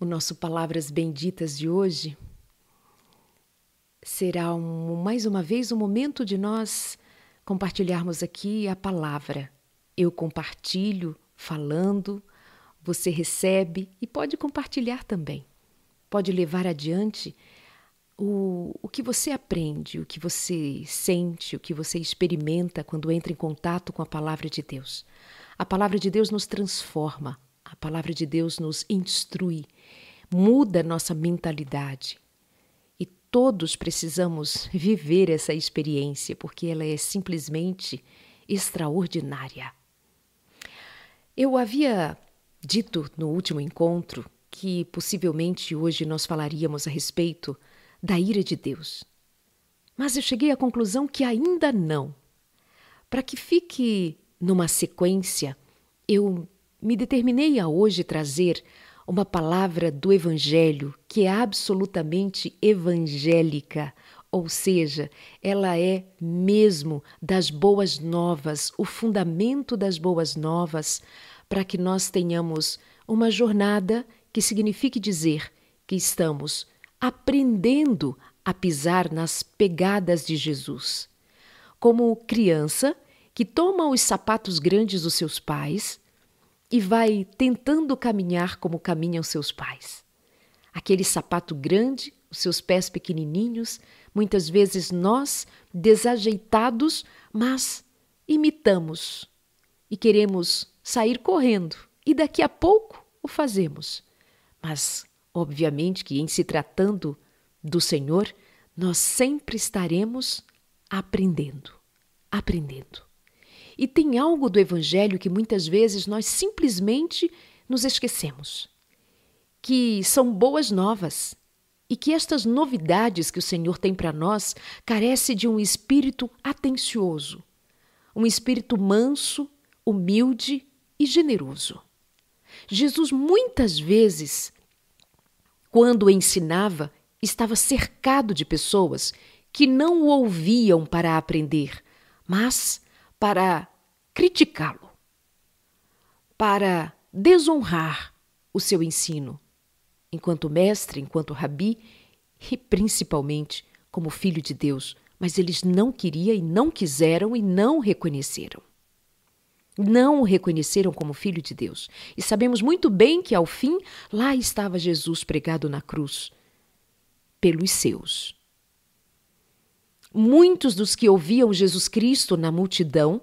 O nosso Palavras Benditas de hoje será um, mais uma vez um momento de nós compartilharmos aqui a palavra. Eu compartilho falando, você recebe e pode compartilhar também. Pode levar adiante o, o que você aprende, o que você sente, o que você experimenta quando entra em contato com a palavra de Deus. A palavra de Deus nos transforma, a palavra de Deus nos instrui, muda nossa mentalidade. E todos precisamos viver essa experiência, porque ela é simplesmente extraordinária. Eu havia dito no último encontro que possivelmente hoje nós falaríamos a respeito da ira de Deus. Mas eu cheguei à conclusão que ainda não. Para que fique numa sequência, eu me determinei a hoje trazer uma palavra do Evangelho que é absolutamente evangélica, ou seja, ela é mesmo das boas novas, o fundamento das boas novas, para que nós tenhamos uma jornada que signifique dizer que estamos aprendendo a pisar nas pegadas de Jesus. Como criança que toma os sapatos grandes dos seus pais e vai tentando caminhar como caminham seus pais. Aquele sapato grande, os seus pés pequenininhos, muitas vezes nós, desajeitados, mas imitamos e queremos sair correndo e daqui a pouco o fazemos. Mas, obviamente, que em se tratando do Senhor, nós sempre estaremos aprendendo, aprendendo. E tem algo do Evangelho que muitas vezes nós simplesmente nos esquecemos. Que são boas novas e que estas novidades que o Senhor tem para nós carece de um espírito atencioso, um espírito manso, humilde e generoso. Jesus muitas vezes, quando ensinava, estava cercado de pessoas que não o ouviam para aprender, mas para criticá-lo, para desonrar o seu ensino, enquanto mestre, enquanto rabi e principalmente como filho de Deus, mas eles não queriam e não quiseram e não reconheceram. Não o reconheceram como filho de Deus. E sabemos muito bem que, ao fim, lá estava Jesus pregado na cruz pelos seus. Muitos dos que ouviam Jesus Cristo na multidão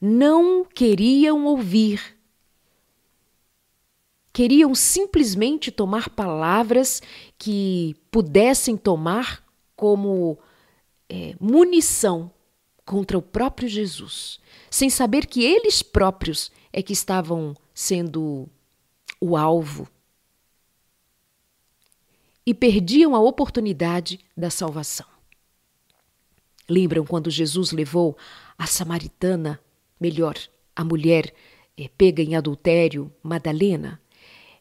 não queriam ouvir. Queriam simplesmente tomar palavras que pudessem tomar como é, munição contra o próprio Jesus, sem saber que eles próprios é que estavam sendo o alvo e perdiam a oportunidade da salvação. Lembram quando Jesus levou a samaritana, melhor, a mulher é, pega em adultério, Madalena?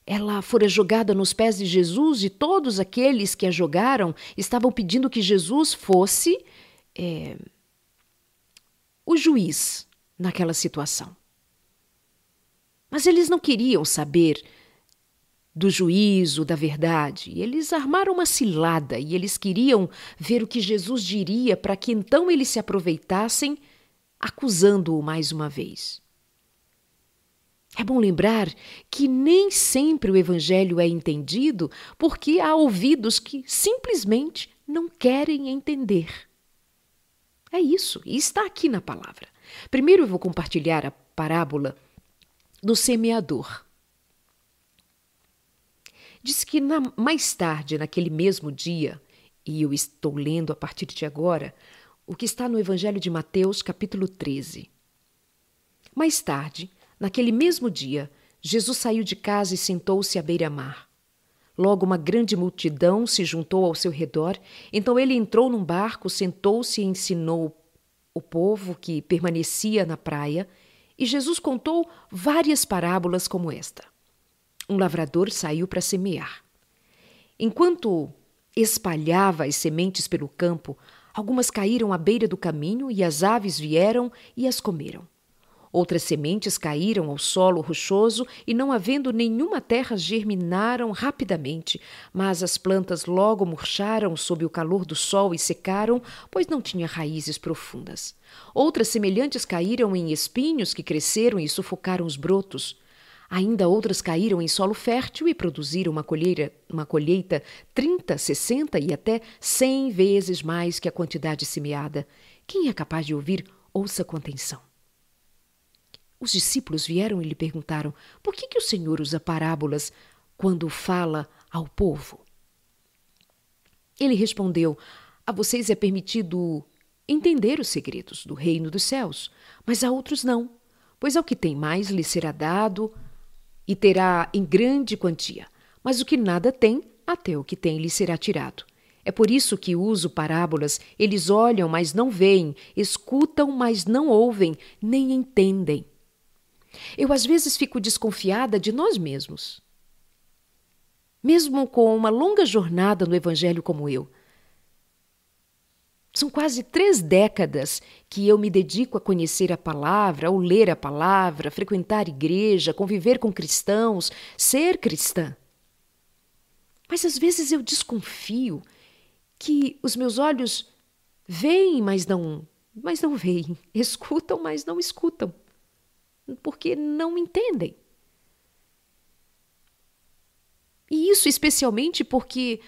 Ela fora jogada nos pés de Jesus e todos aqueles que a jogaram estavam pedindo que Jesus fosse é, o juiz naquela situação. Mas eles não queriam saber do juízo, da verdade. Eles armaram uma cilada e eles queriam ver o que Jesus diria para que então eles se aproveitassem, acusando-o mais uma vez. É bom lembrar que nem sempre o Evangelho é entendido porque há ouvidos que simplesmente não querem entender. É isso, e está aqui na palavra. Primeiro eu vou compartilhar a parábola do semeador. Diz que na, mais tarde, naquele mesmo dia, e eu estou lendo a partir de agora, o que está no Evangelho de Mateus, capítulo 13. Mais tarde, naquele mesmo dia, Jesus saiu de casa e sentou-se à beira-mar. Logo uma grande multidão se juntou ao seu redor, então ele entrou num barco, sentou-se e ensinou o povo que permanecia na praia, e Jesus contou várias parábolas como esta um lavrador saiu para semear. Enquanto espalhava as sementes pelo campo, algumas caíram à beira do caminho e as aves vieram e as comeram. Outras sementes caíram ao solo rochoso e, não havendo nenhuma terra, germinaram rapidamente, mas as plantas logo murcharam sob o calor do sol e secaram, pois não tinha raízes profundas. Outras semelhantes caíram em espinhos que cresceram e sufocaram os brotos. Ainda outras caíram em solo fértil e produziram uma, colheira, uma colheita 30, 60 e até 100 vezes mais que a quantidade semeada. Quem é capaz de ouvir, ouça com atenção. Os discípulos vieram e lhe perguntaram: por que, que o Senhor usa parábolas quando fala ao povo? Ele respondeu: A vocês é permitido entender os segredos do reino dos céus, mas a outros não, pois ao que tem mais lhe será dado e terá em grande quantia, mas o que nada tem, até o que tem lhe será tirado. É por isso que uso parábolas. Eles olham, mas não veem, escutam, mas não ouvem, nem entendem. Eu às vezes fico desconfiada de nós mesmos. Mesmo com uma longa jornada no Evangelho como eu. São quase três décadas que eu me dedico a conhecer a palavra, ao ler a palavra, frequentar igreja, conviver com cristãos, ser cristã. Mas às vezes eu desconfio que os meus olhos veem, mas não, mas não veem, escutam, mas não escutam porque não entendem. E isso especialmente porque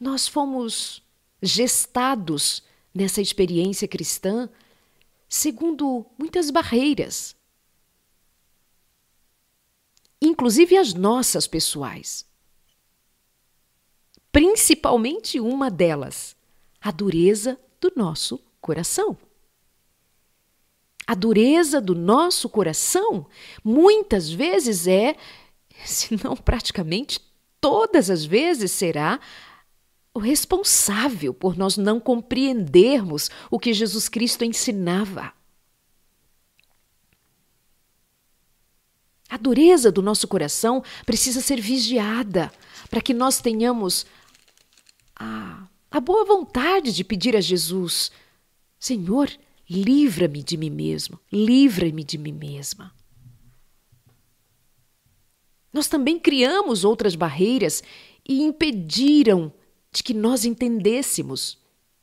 nós fomos gestados nessa experiência cristã segundo muitas barreiras, inclusive as nossas pessoais. Principalmente uma delas, a dureza do nosso coração. A dureza do nosso coração muitas vezes é, se não praticamente todas as vezes será, o responsável por nós não compreendermos o que Jesus Cristo ensinava. A dureza do nosso coração precisa ser vigiada para que nós tenhamos a, a boa vontade de pedir a Jesus: Senhor, Livra-me de mim mesmo, livra-me de mim mesma. Nós também criamos outras barreiras e impediram de que nós entendêssemos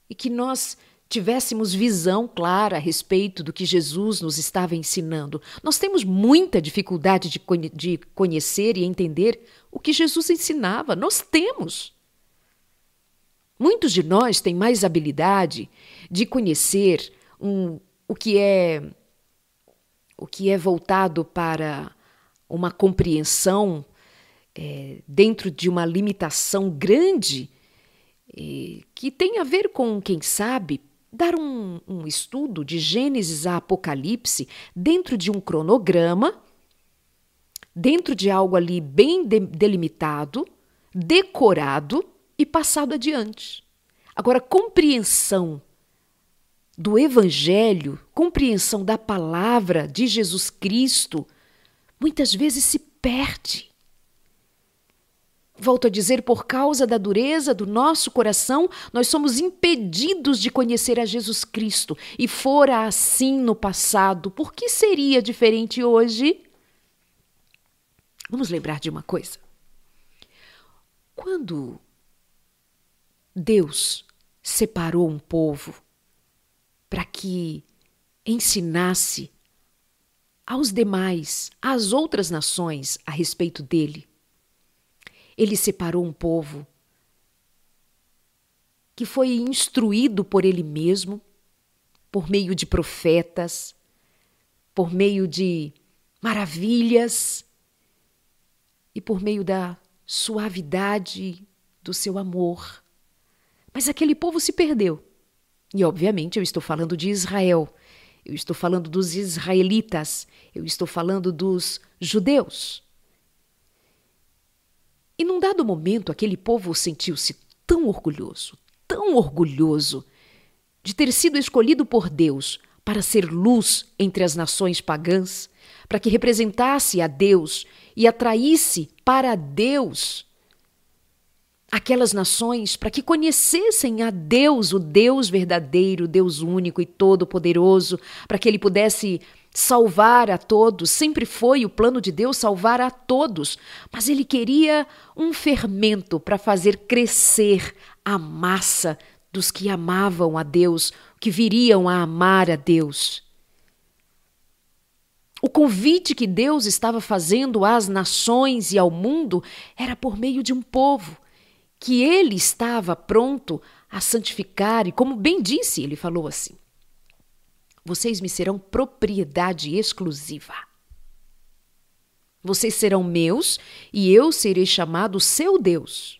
e que nós tivéssemos visão clara a respeito do que Jesus nos estava ensinando. Nós temos muita dificuldade de, de conhecer e entender o que Jesus ensinava. Nós temos. Muitos de nós têm mais habilidade de conhecer um, o que é o que é voltado para uma compreensão é, dentro de uma limitação grande que tem a ver com, quem sabe, dar um, um estudo de Gênesis a Apocalipse dentro de um cronograma, dentro de algo ali bem de, delimitado, decorado e passado adiante. Agora, compreensão do Evangelho, compreensão da palavra de Jesus Cristo, muitas vezes se perde. Volto a dizer, por causa da dureza do nosso coração, nós somos impedidos de conhecer a Jesus Cristo. E fora assim no passado, por que seria diferente hoje? Vamos lembrar de uma coisa. Quando Deus separou um povo para que ensinasse aos demais, às outras nações, a respeito dele. Ele separou um povo que foi instruído por ele mesmo, por meio de profetas, por meio de maravilhas e por meio da suavidade do seu amor. Mas aquele povo se perdeu. E, obviamente, eu estou falando de Israel, eu estou falando dos israelitas, eu estou falando dos judeus. E num dado momento, aquele povo sentiu-se tão orgulhoso, tão orgulhoso de ter sido escolhido por Deus para ser luz entre as nações pagãs, para que representasse a Deus e atraísse para Deus aquelas nações para que conhecessem a Deus, o Deus verdadeiro, Deus único e todo-poderoso, para que ele pudesse salvar a todos, sempre foi o plano de Deus salvar a todos, mas ele queria um fermento para fazer crescer a massa dos que amavam a Deus, que viriam a amar a Deus. O convite que Deus estava fazendo às nações e ao mundo era por meio de um povo que ele estava pronto a santificar, e como bem disse, ele falou assim: Vocês me serão propriedade exclusiva. Vocês serão meus e eu serei chamado seu Deus.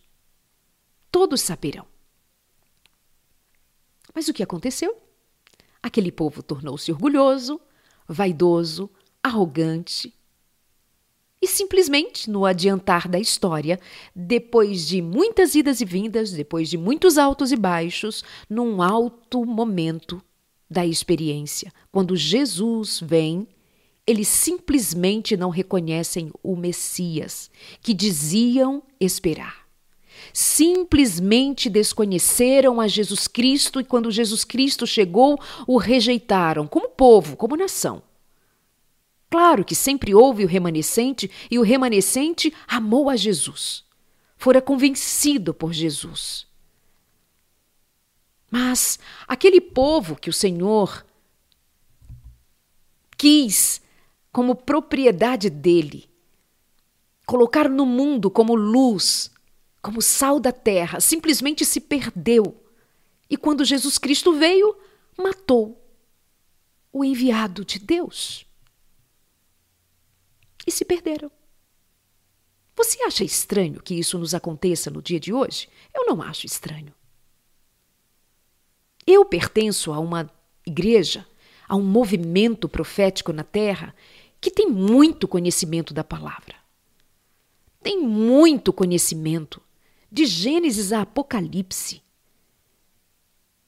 Todos saberão. Mas o que aconteceu? Aquele povo tornou-se orgulhoso, vaidoso, arrogante. E simplesmente, no adiantar da história, depois de muitas idas e vindas, depois de muitos altos e baixos, num alto momento da experiência, quando Jesus vem, eles simplesmente não reconhecem o Messias que diziam esperar. Simplesmente desconheceram a Jesus Cristo e, quando Jesus Cristo chegou, o rejeitaram como povo, como nação. Claro que sempre houve o remanescente e o remanescente amou a Jesus. Fora convencido por Jesus. Mas aquele povo que o Senhor quis como propriedade dele, colocar no mundo como luz, como sal da terra, simplesmente se perdeu. E quando Jesus Cristo veio, matou o enviado de Deus e se perderam. Você acha estranho que isso nos aconteça no dia de hoje? Eu não acho estranho. Eu pertenço a uma igreja, a um movimento profético na terra que tem muito conhecimento da palavra. Tem muito conhecimento, de Gênesis a Apocalipse.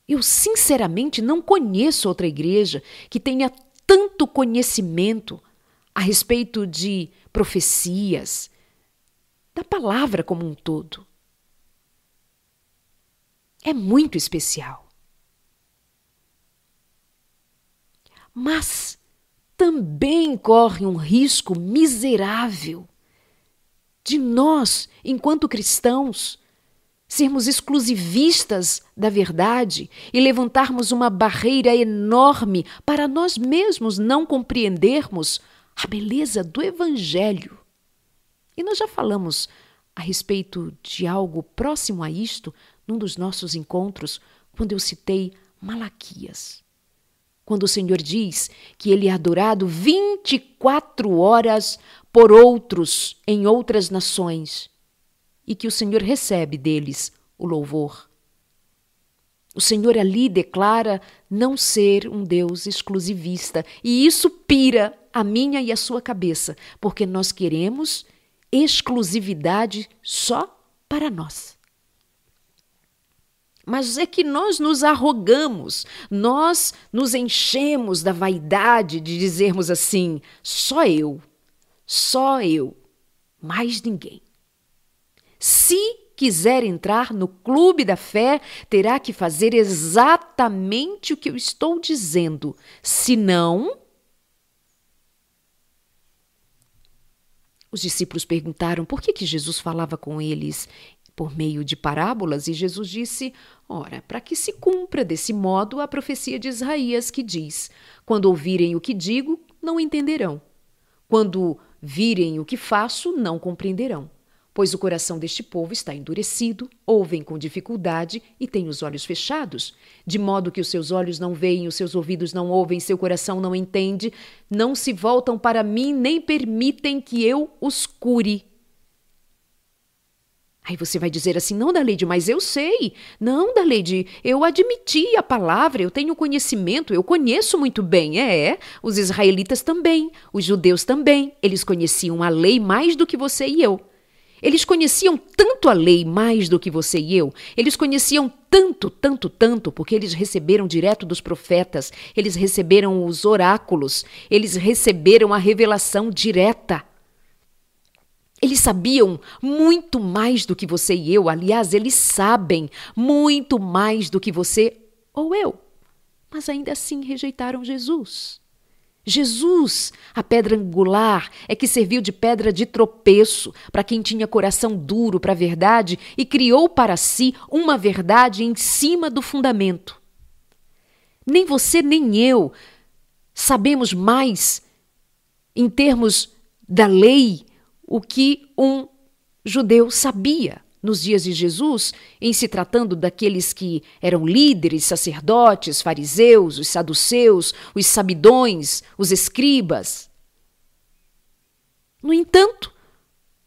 Eu, sinceramente, não conheço outra igreja que tenha tanto conhecimento a respeito de profecias, da palavra como um todo. É muito especial. Mas também corre um risco miserável de nós, enquanto cristãos, sermos exclusivistas da verdade e levantarmos uma barreira enorme para nós mesmos não compreendermos a beleza do Evangelho. E nós já falamos a respeito de algo próximo a isto num dos nossos encontros, quando eu citei Malaquias. Quando o Senhor diz que ele é adorado 24 horas por outros em outras nações e que o Senhor recebe deles o louvor. O Senhor ali declara não ser um Deus exclusivista, e isso pira a minha e a sua cabeça, porque nós queremos exclusividade só para nós. Mas é que nós nos arrogamos, nós nos enchemos da vaidade de dizermos assim: só eu, só eu, mais ninguém. Se quiser entrar no clube da fé, terá que fazer exatamente o que eu estou dizendo. Senão, Os discípulos perguntaram por que, que Jesus falava com eles por meio de parábolas, e Jesus disse: Ora, para que se cumpra desse modo a profecia de Isaías, que diz: Quando ouvirem o que digo, não entenderão. Quando virem o que faço, não compreenderão pois o coração deste povo está endurecido, ouvem com dificuldade e têm os olhos fechados, de modo que os seus olhos não veem, os seus ouvidos não ouvem, seu coração não entende, não se voltam para mim, nem permitem que eu os cure. Aí você vai dizer assim: não, Daleide, mas eu sei. Não, Daleide, eu admiti a palavra, eu tenho conhecimento, eu conheço muito bem. É, é, os israelitas também, os judeus também. Eles conheciam a lei mais do que você e eu. Eles conheciam tanto a lei mais do que você e eu. Eles conheciam tanto, tanto, tanto, porque eles receberam direto dos profetas, eles receberam os oráculos, eles receberam a revelação direta. Eles sabiam muito mais do que você e eu. Aliás, eles sabem muito mais do que você ou eu. Mas ainda assim rejeitaram Jesus. Jesus, a pedra angular, é que serviu de pedra de tropeço para quem tinha coração duro para a verdade e criou para si uma verdade em cima do fundamento. Nem você nem eu sabemos mais, em termos da lei, o que um judeu sabia nos dias de Jesus, em se tratando daqueles que eram líderes, sacerdotes, fariseus, os saduceus, os sabidões, os escribas. No entanto,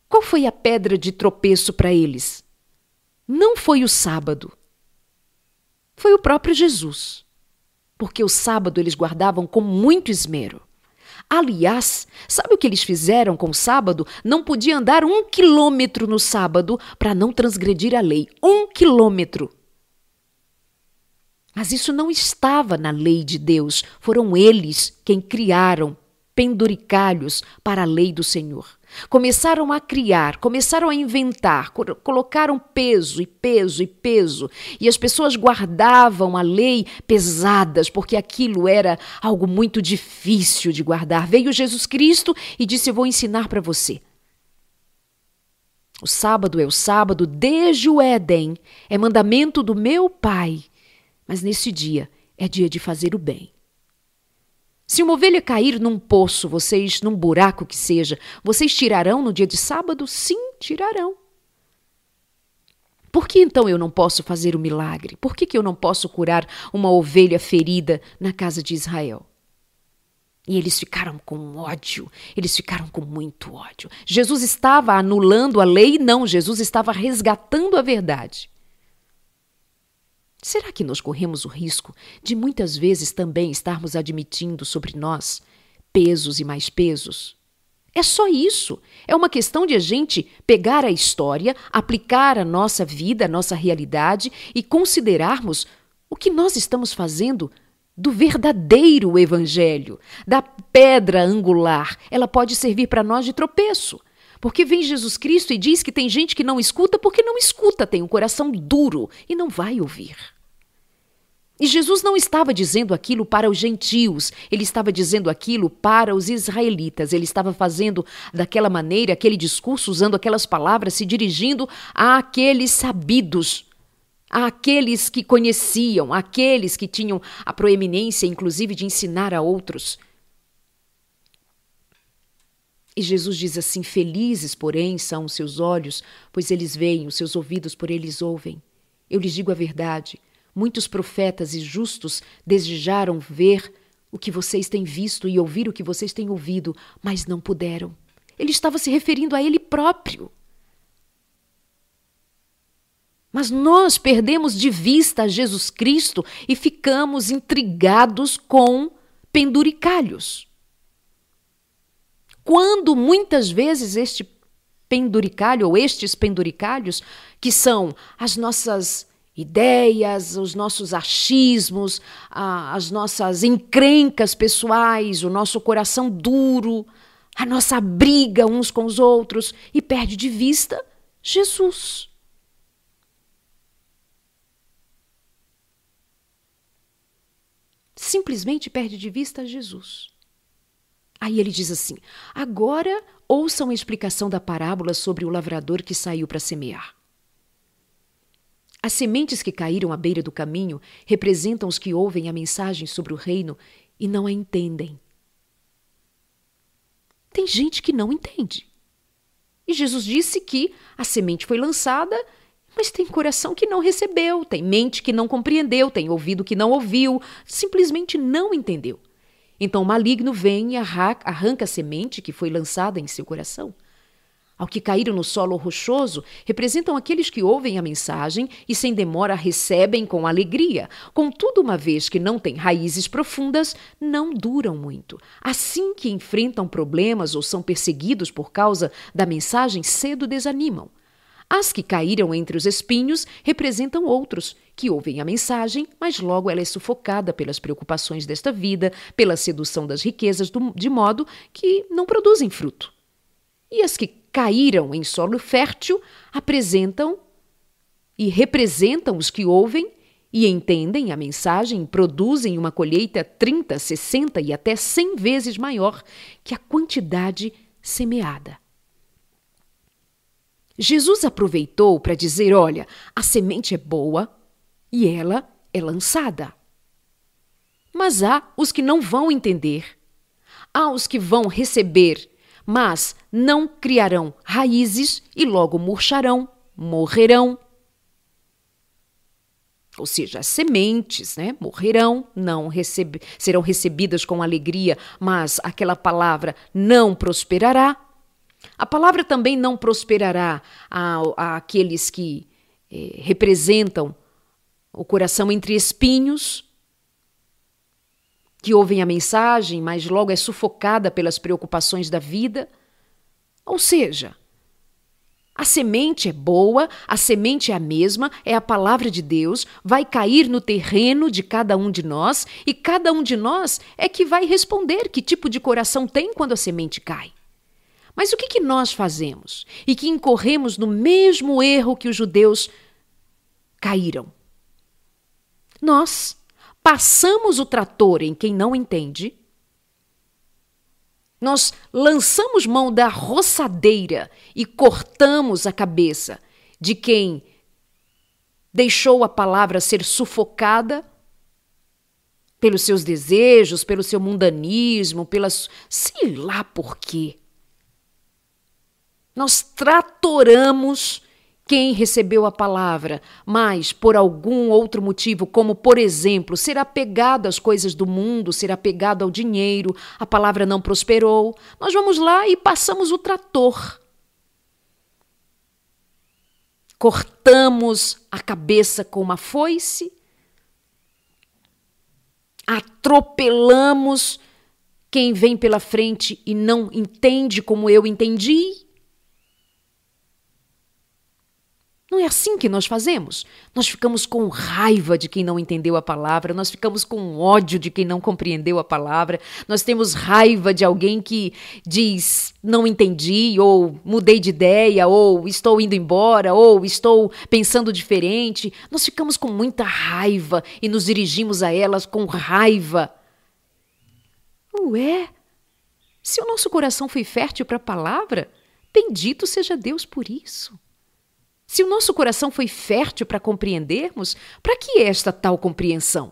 qual foi a pedra de tropeço para eles? Não foi o sábado. Foi o próprio Jesus. Porque o sábado eles guardavam com muito esmero. Aliás, sabe o que eles fizeram com o sábado? Não podia andar um quilômetro no sábado para não transgredir a lei. Um quilômetro. Mas isso não estava na lei de Deus. Foram eles quem criaram penduricalhos para a lei do Senhor. Começaram a criar, começaram a inventar, colocaram peso e peso e peso, e as pessoas guardavam a lei pesadas, porque aquilo era algo muito difícil de guardar. Veio Jesus Cristo e disse: Eu vou ensinar para você. O sábado é o sábado desde o Éden, é mandamento do meu Pai, mas nesse dia é dia de fazer o bem. Se uma ovelha cair num poço, vocês, num buraco que seja, vocês tirarão no dia de sábado? Sim, tirarão. Por que então eu não posso fazer o milagre? Por que, que eu não posso curar uma ovelha ferida na casa de Israel? E eles ficaram com ódio, eles ficaram com muito ódio. Jesus estava anulando a lei? Não, Jesus estava resgatando a verdade. Será que nós corremos o risco de muitas vezes também estarmos admitindo sobre nós pesos e mais pesos? É só isso. É uma questão de a gente pegar a história, aplicar a nossa vida, a nossa realidade e considerarmos o que nós estamos fazendo do verdadeiro evangelho, da pedra angular. Ela pode servir para nós de tropeço. Porque vem Jesus Cristo e diz que tem gente que não escuta porque não escuta, tem um coração duro e não vai ouvir. E Jesus não estava dizendo aquilo para os gentios, ele estava dizendo aquilo para os israelitas. Ele estava fazendo daquela maneira, aquele discurso, usando aquelas palavras, se dirigindo àqueles sabidos, àqueles que conheciam, àqueles que tinham a proeminência, inclusive, de ensinar a outros. E Jesus diz assim: Felizes, porém, são os seus olhos, pois eles veem, os seus ouvidos, por eles ouvem. Eu lhes digo a verdade. Muitos profetas e justos desejaram ver o que vocês têm visto e ouvir o que vocês têm ouvido, mas não puderam. Ele estava se referindo a ele próprio. Mas nós perdemos de vista Jesus Cristo e ficamos intrigados com penduricalhos quando muitas vezes este penduricalho ou estes penduricalhos, que são as nossas ideias, os nossos achismos, as nossas encrencas pessoais, o nosso coração duro, a nossa briga uns com os outros e perde de vista Jesus. Simplesmente perde de vista Jesus. Aí ele diz assim: agora ouçam a explicação da parábola sobre o lavrador que saiu para semear. As sementes que caíram à beira do caminho representam os que ouvem a mensagem sobre o reino e não a entendem. Tem gente que não entende. E Jesus disse que a semente foi lançada, mas tem coração que não recebeu, tem mente que não compreendeu, tem ouvido que não ouviu, simplesmente não entendeu. Então o maligno vem e arranca a semente que foi lançada em seu coração. Ao que caíram no solo rochoso, representam aqueles que ouvem a mensagem e sem demora recebem com alegria. Contudo, uma vez que não têm raízes profundas, não duram muito. Assim que enfrentam problemas ou são perseguidos por causa da mensagem, cedo desanimam. As que caíram entre os espinhos representam outros, que ouvem a mensagem, mas logo ela é sufocada pelas preocupações desta vida, pela sedução das riquezas, de modo que não produzem fruto. E as que caíram em solo fértil apresentam e representam os que ouvem e entendem a mensagem produzem uma colheita 30, 60 e até 100 vezes maior que a quantidade semeada. Jesus aproveitou para dizer: olha, a semente é boa e ela é lançada. Mas há os que não vão entender, há os que vão receber, mas não criarão raízes e logo murcharão, morrerão. Ou seja, as sementes né, morrerão, não recebe, serão recebidas com alegria, mas aquela palavra não prosperará. A palavra também não prosperará a aqueles que eh, representam o coração entre espinhos, que ouvem a mensagem, mas logo é sufocada pelas preocupações da vida. Ou seja, a semente é boa, a semente é a mesma, é a palavra de Deus, vai cair no terreno de cada um de nós e cada um de nós é que vai responder que tipo de coração tem quando a semente cai. Mas o que, que nós fazemos? E que incorremos no mesmo erro que os judeus caíram. Nós passamos o trator em quem não entende nós lançamos mão da roçadeira e cortamos a cabeça de quem deixou a palavra ser sufocada pelos seus desejos, pelo seu mundanismo, pelas. sei lá por quê. Nós tratoramos quem recebeu a palavra, mas por algum outro motivo, como por exemplo, ser apegado às coisas do mundo, ser apegado ao dinheiro, a palavra não prosperou, nós vamos lá e passamos o trator. Cortamos a cabeça com uma foice, atropelamos quem vem pela frente e não entende como eu entendi Não é assim que nós fazemos? Nós ficamos com raiva de quem não entendeu a palavra, nós ficamos com ódio de quem não compreendeu a palavra, nós temos raiva de alguém que diz não entendi, ou mudei de ideia, ou estou indo embora, ou estou pensando diferente. Nós ficamos com muita raiva e nos dirigimos a elas com raiva. Ué, se o nosso coração foi fértil para a palavra, bendito seja Deus por isso. Se o nosso coração foi fértil para compreendermos, para que esta tal compreensão?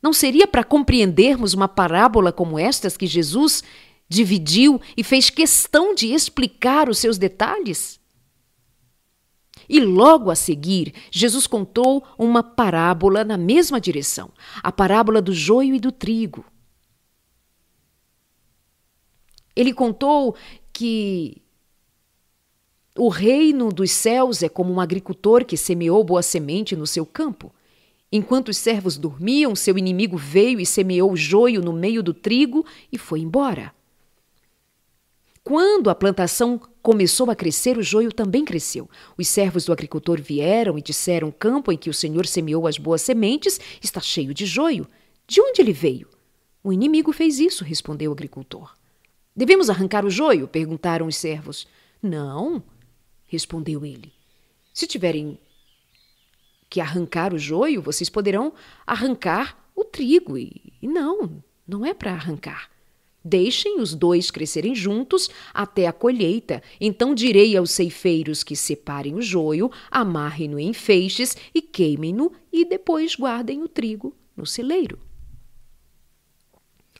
Não seria para compreendermos uma parábola como estas que Jesus dividiu e fez questão de explicar os seus detalhes? E logo a seguir, Jesus contou uma parábola na mesma direção, a parábola do joio e do trigo. Ele contou que o reino dos céus é como um agricultor que semeou boa semente no seu campo. Enquanto os servos dormiam, seu inimigo veio e semeou o joio no meio do trigo e foi embora. Quando a plantação começou a crescer, o joio também cresceu. Os servos do agricultor vieram e disseram: O campo em que o Senhor semeou as boas sementes está cheio de joio. De onde ele veio? O inimigo fez isso, respondeu o agricultor. Devemos arrancar o joio? perguntaram os servos. Não, respondeu ele. Se tiverem que arrancar o joio, vocês poderão arrancar o trigo. E, não, não é para arrancar. Deixem os dois crescerem juntos até a colheita. Então direi aos ceifeiros que separem o joio, amarrem-no em feixes e queimem-no, e depois guardem o trigo no celeiro.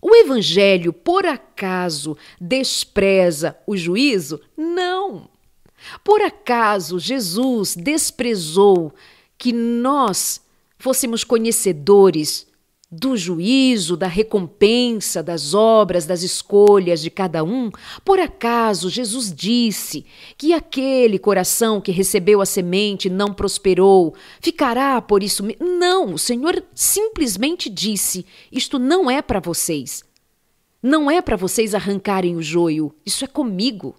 O Evangelho, por acaso, despreza o juízo? Não! Por acaso Jesus desprezou que nós fôssemos conhecedores do juízo, da recompensa, das obras, das escolhas de cada um? Por acaso Jesus disse que aquele coração que recebeu a semente não prosperou, ficará por isso? Não, o Senhor simplesmente disse: isto não é para vocês. Não é para vocês arrancarem o joio, isso é comigo.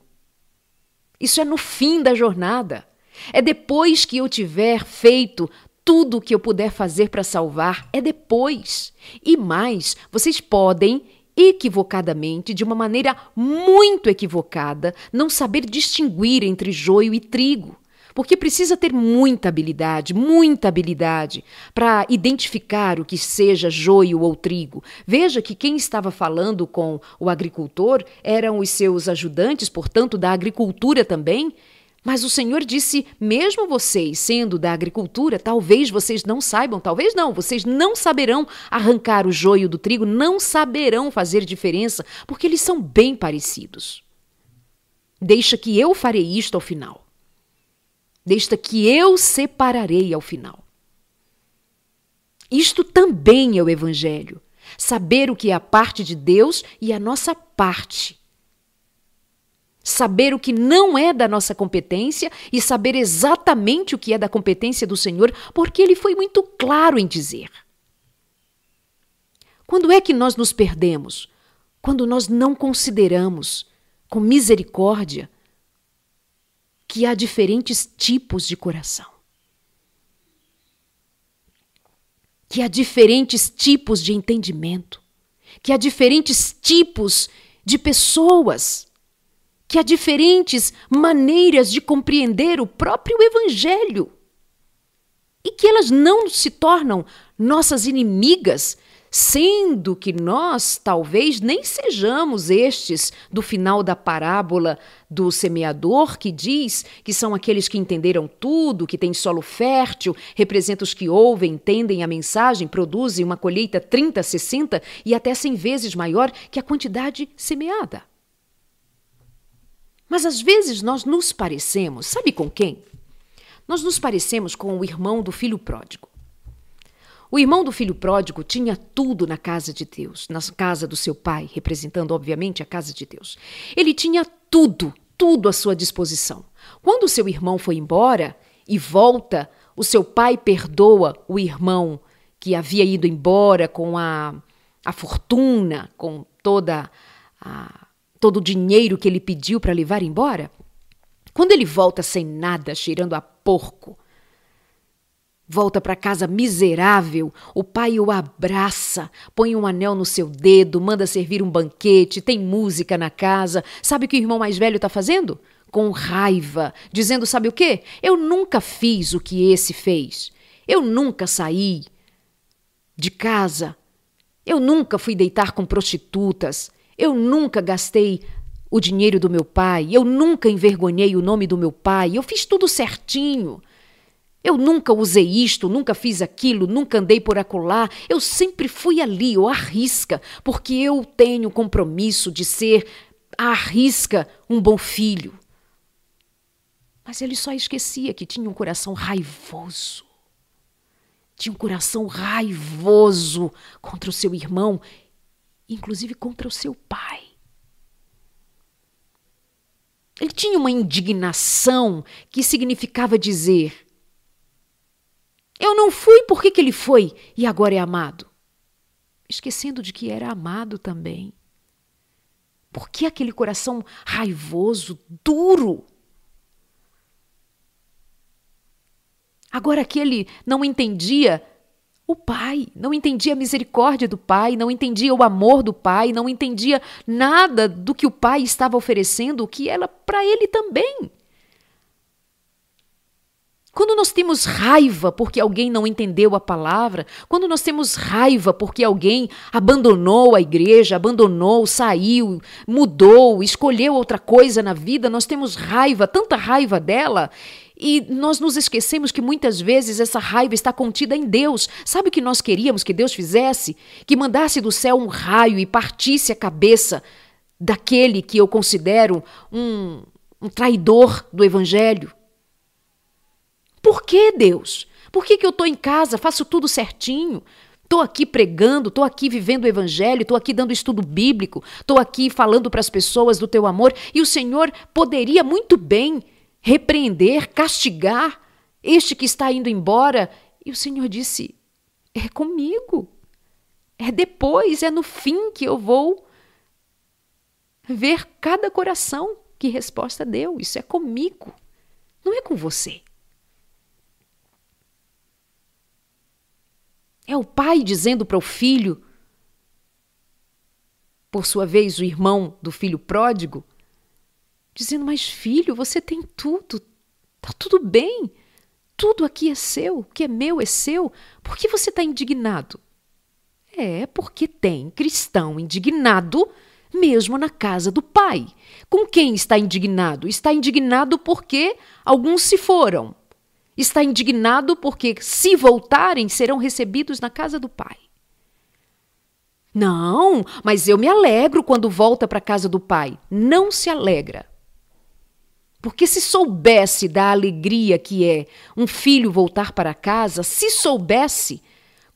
Isso é no fim da jornada. É depois que eu tiver feito tudo o que eu puder fazer para salvar. É depois. E mais, vocês podem equivocadamente, de uma maneira muito equivocada, não saber distinguir entre joio e trigo. Porque precisa ter muita habilidade, muita habilidade para identificar o que seja joio ou trigo. Veja que quem estava falando com o agricultor eram os seus ajudantes, portanto, da agricultura também. Mas o Senhor disse: mesmo vocês sendo da agricultura, talvez vocês não saibam, talvez não, vocês não saberão arrancar o joio do trigo, não saberão fazer diferença, porque eles são bem parecidos. Deixa que eu farei isto ao final. Deixa que eu separarei ao final. Isto também é o Evangelho. Saber o que é a parte de Deus e a nossa parte. Saber o que não é da nossa competência e saber exatamente o que é da competência do Senhor, porque Ele foi muito claro em dizer. Quando é que nós nos perdemos? Quando nós não consideramos com misericórdia, que há diferentes tipos de coração. Que há diferentes tipos de entendimento, que há diferentes tipos de pessoas, que há diferentes maneiras de compreender o próprio Evangelho. E que elas não se tornam nossas inimigas sendo que nós talvez nem sejamos estes do final da parábola do semeador, que diz que são aqueles que entenderam tudo, que têm solo fértil, representa os que ouvem, entendem a mensagem, produzem uma colheita 30, 60 e até 100 vezes maior que a quantidade semeada. Mas às vezes nós nos parecemos, sabe com quem? Nós nos parecemos com o irmão do filho pródigo. O irmão do filho pródigo tinha tudo na casa de Deus, na casa do seu pai, representando, obviamente, a casa de Deus. Ele tinha tudo, tudo à sua disposição. Quando seu irmão foi embora e volta, o seu pai perdoa o irmão que havia ido embora com a, a fortuna, com toda a, todo o dinheiro que ele pediu para levar embora. Quando ele volta sem nada, cheirando a porco, Volta para casa miserável, o pai o abraça, põe um anel no seu dedo, manda servir um banquete, tem música na casa. Sabe o que o irmão mais velho está fazendo? Com raiva, dizendo: Sabe o quê? Eu nunca fiz o que esse fez. Eu nunca saí de casa. Eu nunca fui deitar com prostitutas. Eu nunca gastei o dinheiro do meu pai. Eu nunca envergonhei o nome do meu pai. Eu fiz tudo certinho. Eu nunca usei isto, nunca fiz aquilo, nunca andei por acolá. Eu sempre fui ali, ou arrisca, porque eu tenho compromisso de ser, arrisca, um bom filho. Mas ele só esquecia que tinha um coração raivoso. Tinha um coração raivoso contra o seu irmão, inclusive contra o seu pai. Ele tinha uma indignação que significava dizer: eu não fui, por que, que ele foi e agora é amado? Esquecendo de que era amado também. Por que aquele coração raivoso, duro? Agora aquele não entendia o pai, não entendia a misericórdia do pai, não entendia o amor do pai, não entendia nada do que o pai estava oferecendo, que era para ele também. Quando nós temos raiva porque alguém não entendeu a palavra, quando nós temos raiva porque alguém abandonou a igreja, abandonou, saiu, mudou, escolheu outra coisa na vida, nós temos raiva, tanta raiva dela. E nós nos esquecemos que muitas vezes essa raiva está contida em Deus. Sabe o que nós queríamos que Deus fizesse? Que mandasse do céu um raio e partisse a cabeça daquele que eu considero um, um traidor do Evangelho. Por que, Deus? Por que, que eu estou em casa, faço tudo certinho? Estou aqui pregando, estou aqui vivendo o evangelho, estou aqui dando estudo bíblico, estou aqui falando para as pessoas do teu amor e o Senhor poderia muito bem repreender, castigar este que está indo embora. E o Senhor disse: É comigo. É depois, é no fim que eu vou ver cada coração que resposta deu. Isso é comigo, não é com você. É o pai dizendo para o filho, por sua vez, o irmão do filho pródigo, dizendo: Mas filho, você tem tudo, Tá tudo bem. Tudo aqui é seu, o que é meu é seu. Por que você está indignado? É porque tem cristão indignado mesmo na casa do pai. Com quem está indignado? Está indignado porque alguns se foram. Está indignado porque, se voltarem, serão recebidos na casa do pai. Não, mas eu me alegro quando volta para a casa do pai. Não se alegra. Porque se soubesse da alegria que é um filho voltar para casa, se soubesse,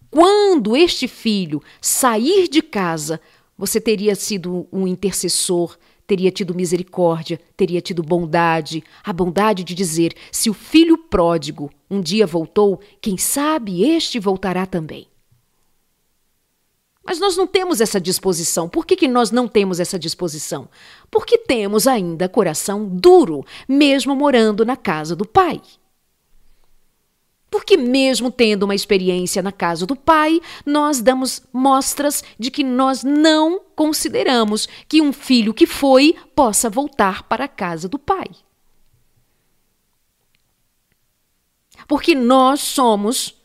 quando este filho sair de casa, você teria sido um intercessor, teria tido misericórdia, teria tido bondade, a bondade de dizer: se o filho pródigo um dia voltou, quem sabe este voltará também. Mas nós não temos essa disposição. Por que, que nós não temos essa disposição? Porque temos ainda coração duro, mesmo morando na casa do Pai. Porque, mesmo tendo uma experiência na casa do Pai, nós damos mostras de que nós não consideramos que um filho que foi possa voltar para a casa do Pai. Porque nós somos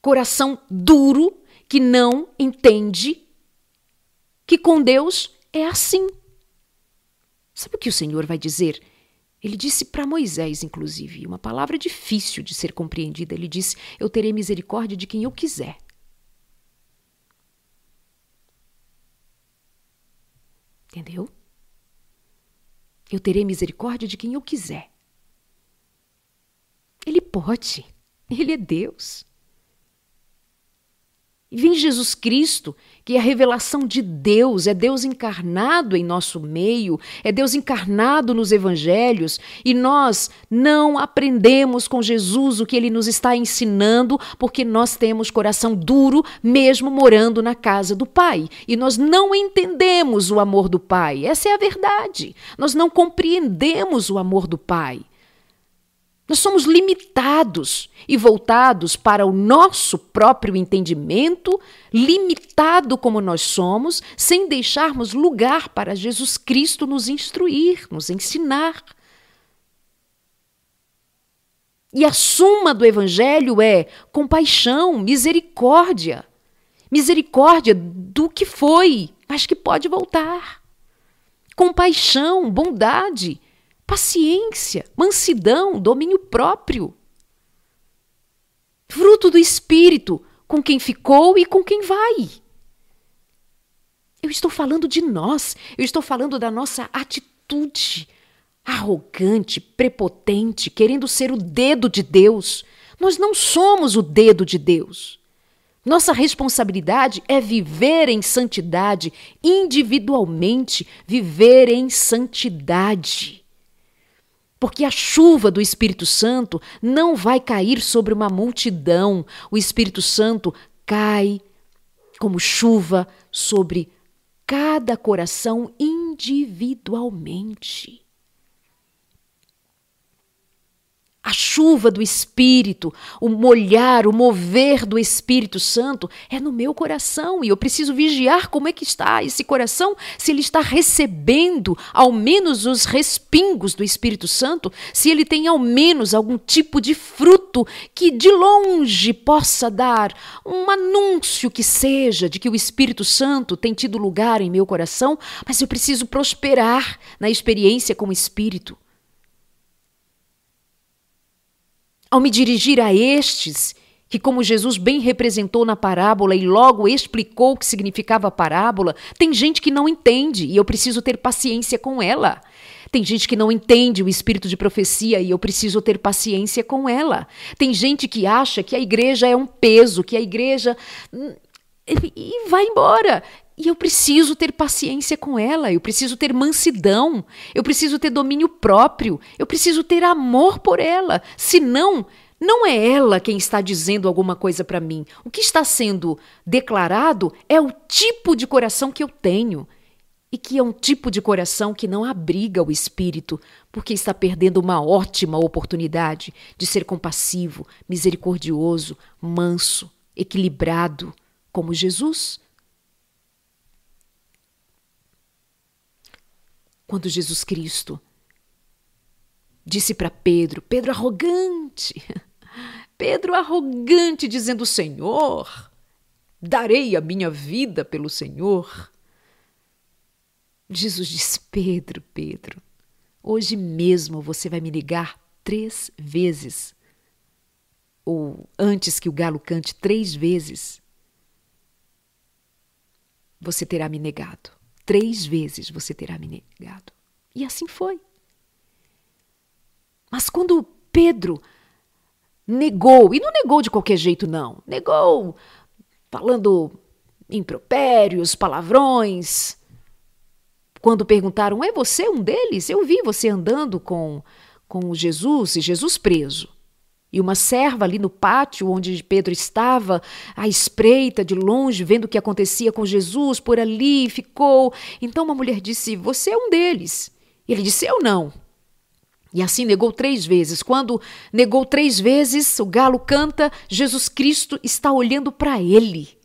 coração duro que não entende que com Deus é assim. Sabe o que o Senhor vai dizer? Ele disse para Moisés, inclusive, uma palavra difícil de ser compreendida. Ele disse: Eu terei misericórdia de quem eu quiser. Entendeu? Eu terei misericórdia de quem eu quiser. Ele pode. Ele é Deus. E vem Jesus Cristo, que é a revelação de Deus, é Deus encarnado em nosso meio, é Deus encarnado nos evangelhos, e nós não aprendemos com Jesus o que ele nos está ensinando, porque nós temos coração duro, mesmo morando na casa do Pai, e nós não entendemos o amor do Pai. Essa é a verdade. Nós não compreendemos o amor do Pai. Nós somos limitados e voltados para o nosso próprio entendimento, limitado como nós somos, sem deixarmos lugar para Jesus Cristo nos instruir, nos ensinar. E a suma do Evangelho é compaixão, misericórdia. Misericórdia do que foi, mas que pode voltar. Compaixão, bondade paciência, mansidão, domínio próprio. Fruto do Espírito, com quem ficou e com quem vai. Eu estou falando de nós, eu estou falando da nossa atitude arrogante, prepotente, querendo ser o dedo de Deus. Nós não somos o dedo de Deus. Nossa responsabilidade é viver em santidade, individualmente, viver em santidade. Porque a chuva do Espírito Santo não vai cair sobre uma multidão. O Espírito Santo cai como chuva sobre cada coração individualmente. A chuva do Espírito, o molhar, o mover do Espírito Santo é no meu coração e eu preciso vigiar como é que está esse coração, se ele está recebendo ao menos os respingos do Espírito Santo, se ele tem ao menos algum tipo de fruto que de longe possa dar um anúncio que seja de que o Espírito Santo tem tido lugar em meu coração, mas eu preciso prosperar na experiência com o Espírito. Ao me dirigir a estes, que, como Jesus bem representou na parábola e logo explicou o que significava a parábola, tem gente que não entende e eu preciso ter paciência com ela. Tem gente que não entende o espírito de profecia e eu preciso ter paciência com ela. Tem gente que acha que a igreja é um peso, que a igreja. Hum, e vai embora. E eu preciso ter paciência com ela, eu preciso ter mansidão, eu preciso ter domínio próprio, eu preciso ter amor por ela. Senão, não é ela quem está dizendo alguma coisa para mim. O que está sendo declarado é o tipo de coração que eu tenho. E que é um tipo de coração que não abriga o espírito, porque está perdendo uma ótima oportunidade de ser compassivo, misericordioso, manso, equilibrado, como Jesus. Quando Jesus Cristo disse para Pedro, Pedro arrogante, Pedro arrogante, dizendo: Senhor, darei a minha vida pelo Senhor. Jesus disse: Pedro, Pedro, hoje mesmo você vai me ligar três vezes. Ou antes que o galo cante três vezes, você terá me negado. Três vezes você terá me negado. E assim foi. Mas quando Pedro negou, e não negou de qualquer jeito, não, negou falando impropérios, palavrões. Quando perguntaram, é você um deles? Eu vi você andando com, com Jesus e Jesus preso. E uma serva ali no pátio onde Pedro estava, à espreita, de longe, vendo o que acontecia com Jesus, por ali ficou. Então uma mulher disse: Você é um deles. Ele disse: Eu não. E assim negou três vezes. Quando negou três vezes, o galo canta, Jesus Cristo está olhando para ele.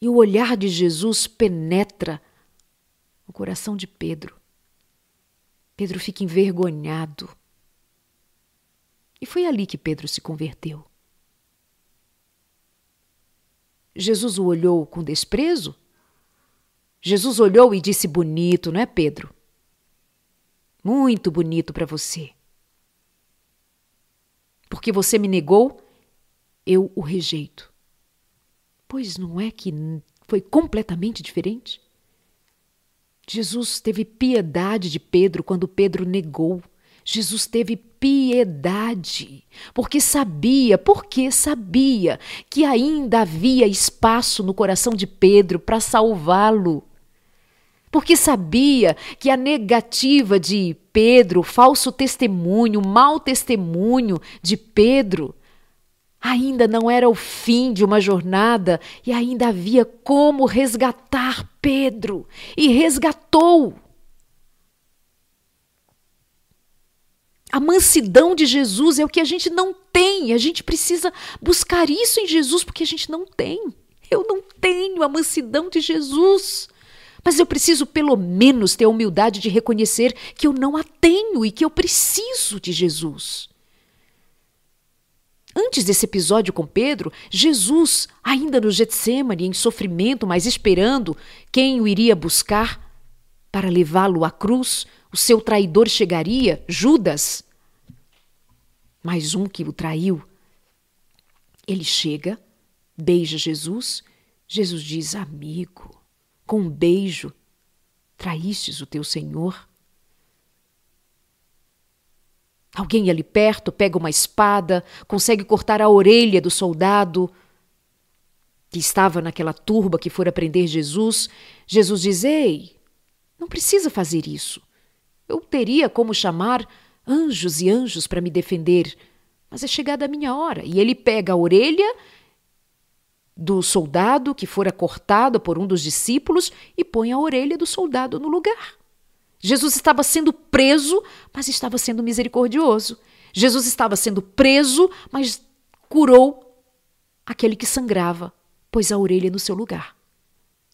E o olhar de Jesus penetra o coração de Pedro. Pedro fica envergonhado. E foi ali que Pedro se converteu. Jesus o olhou com desprezo? Jesus olhou e disse: Bonito, não é, Pedro? Muito bonito para você. Porque você me negou, eu o rejeito. Pois não é que foi completamente diferente? Jesus teve piedade de Pedro quando Pedro negou. Jesus teve piedade, porque sabia, porque sabia que ainda havia espaço no coração de Pedro para salvá-lo. Porque sabia que a negativa de Pedro, falso testemunho, mau testemunho de Pedro, ainda não era o fim de uma jornada e ainda havia como resgatar Pedro. E resgatou. A mansidão de Jesus é o que a gente não tem. A gente precisa buscar isso em Jesus porque a gente não tem. Eu não tenho a mansidão de Jesus. Mas eu preciso pelo menos ter a humildade de reconhecer que eu não a tenho e que eu preciso de Jesus. Antes desse episódio com Pedro, Jesus, ainda no Getsemane, em sofrimento, mas esperando quem o iria buscar para levá-lo à cruz, o seu traidor chegaria, Judas. Mais um que o traiu. Ele chega, beija Jesus. Jesus diz: Amigo, com um beijo, traístes o teu Senhor. Alguém ali perto pega uma espada, consegue cortar a orelha do soldado que estava naquela turba que fora prender Jesus. Jesus diz: Ei, não precisa fazer isso. Eu teria como chamar anjos e anjos para me defender, mas é chegada a minha hora. E ele pega a orelha do soldado que fora cortada por um dos discípulos e põe a orelha do soldado no lugar. Jesus estava sendo preso, mas estava sendo misericordioso. Jesus estava sendo preso, mas curou aquele que sangrava, pôs a orelha no seu lugar.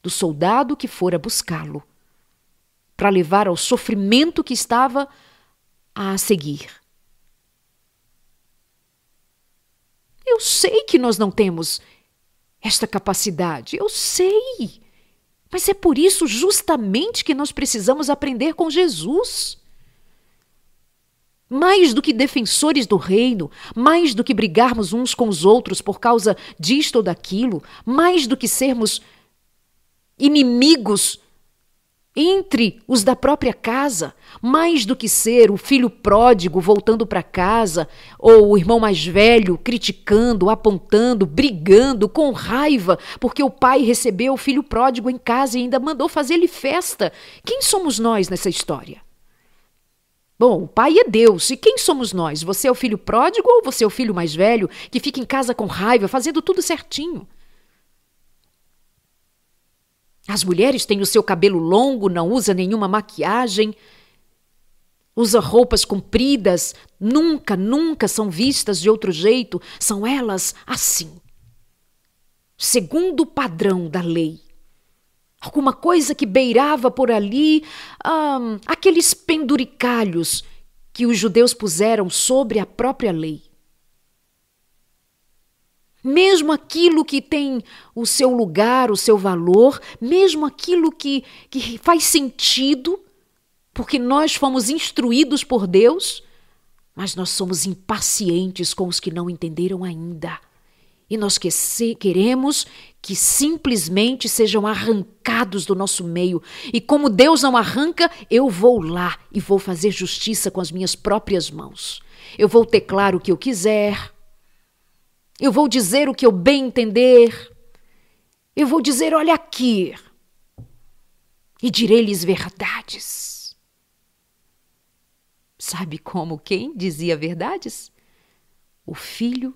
Do soldado que fora buscá-lo, para levar ao sofrimento que estava a seguir. Eu sei que nós não temos esta capacidade, eu sei. Mas é por isso justamente que nós precisamos aprender com Jesus. Mais do que defensores do reino, mais do que brigarmos uns com os outros por causa disto ou daquilo, mais do que sermos inimigos entre os da própria casa, mais do que ser o filho pródigo voltando para casa, ou o irmão mais velho criticando, apontando, brigando, com raiva, porque o pai recebeu o filho pródigo em casa e ainda mandou fazer-lhe festa. Quem somos nós nessa história? Bom, o pai é Deus, e quem somos nós? Você é o filho pródigo ou você é o filho mais velho que fica em casa com raiva, fazendo tudo certinho? As mulheres têm o seu cabelo longo, não usa nenhuma maquiagem, usa roupas compridas, nunca, nunca são vistas de outro jeito, são elas assim. Segundo o padrão da lei. alguma coisa que beirava por ali aqueles penduricalhos que os judeus puseram sobre a própria lei. Mesmo aquilo que tem o seu lugar, o seu valor, mesmo aquilo que, que faz sentido, porque nós fomos instruídos por Deus, mas nós somos impacientes com os que não entenderam ainda. E nós que queremos que simplesmente sejam arrancados do nosso meio. E como Deus não arranca, eu vou lá e vou fazer justiça com as minhas próprias mãos. Eu vou teclar o que eu quiser, eu vou dizer o que eu bem entender. Eu vou dizer: olha aqui. E direi-lhes verdades. Sabe como quem dizia verdades? O filho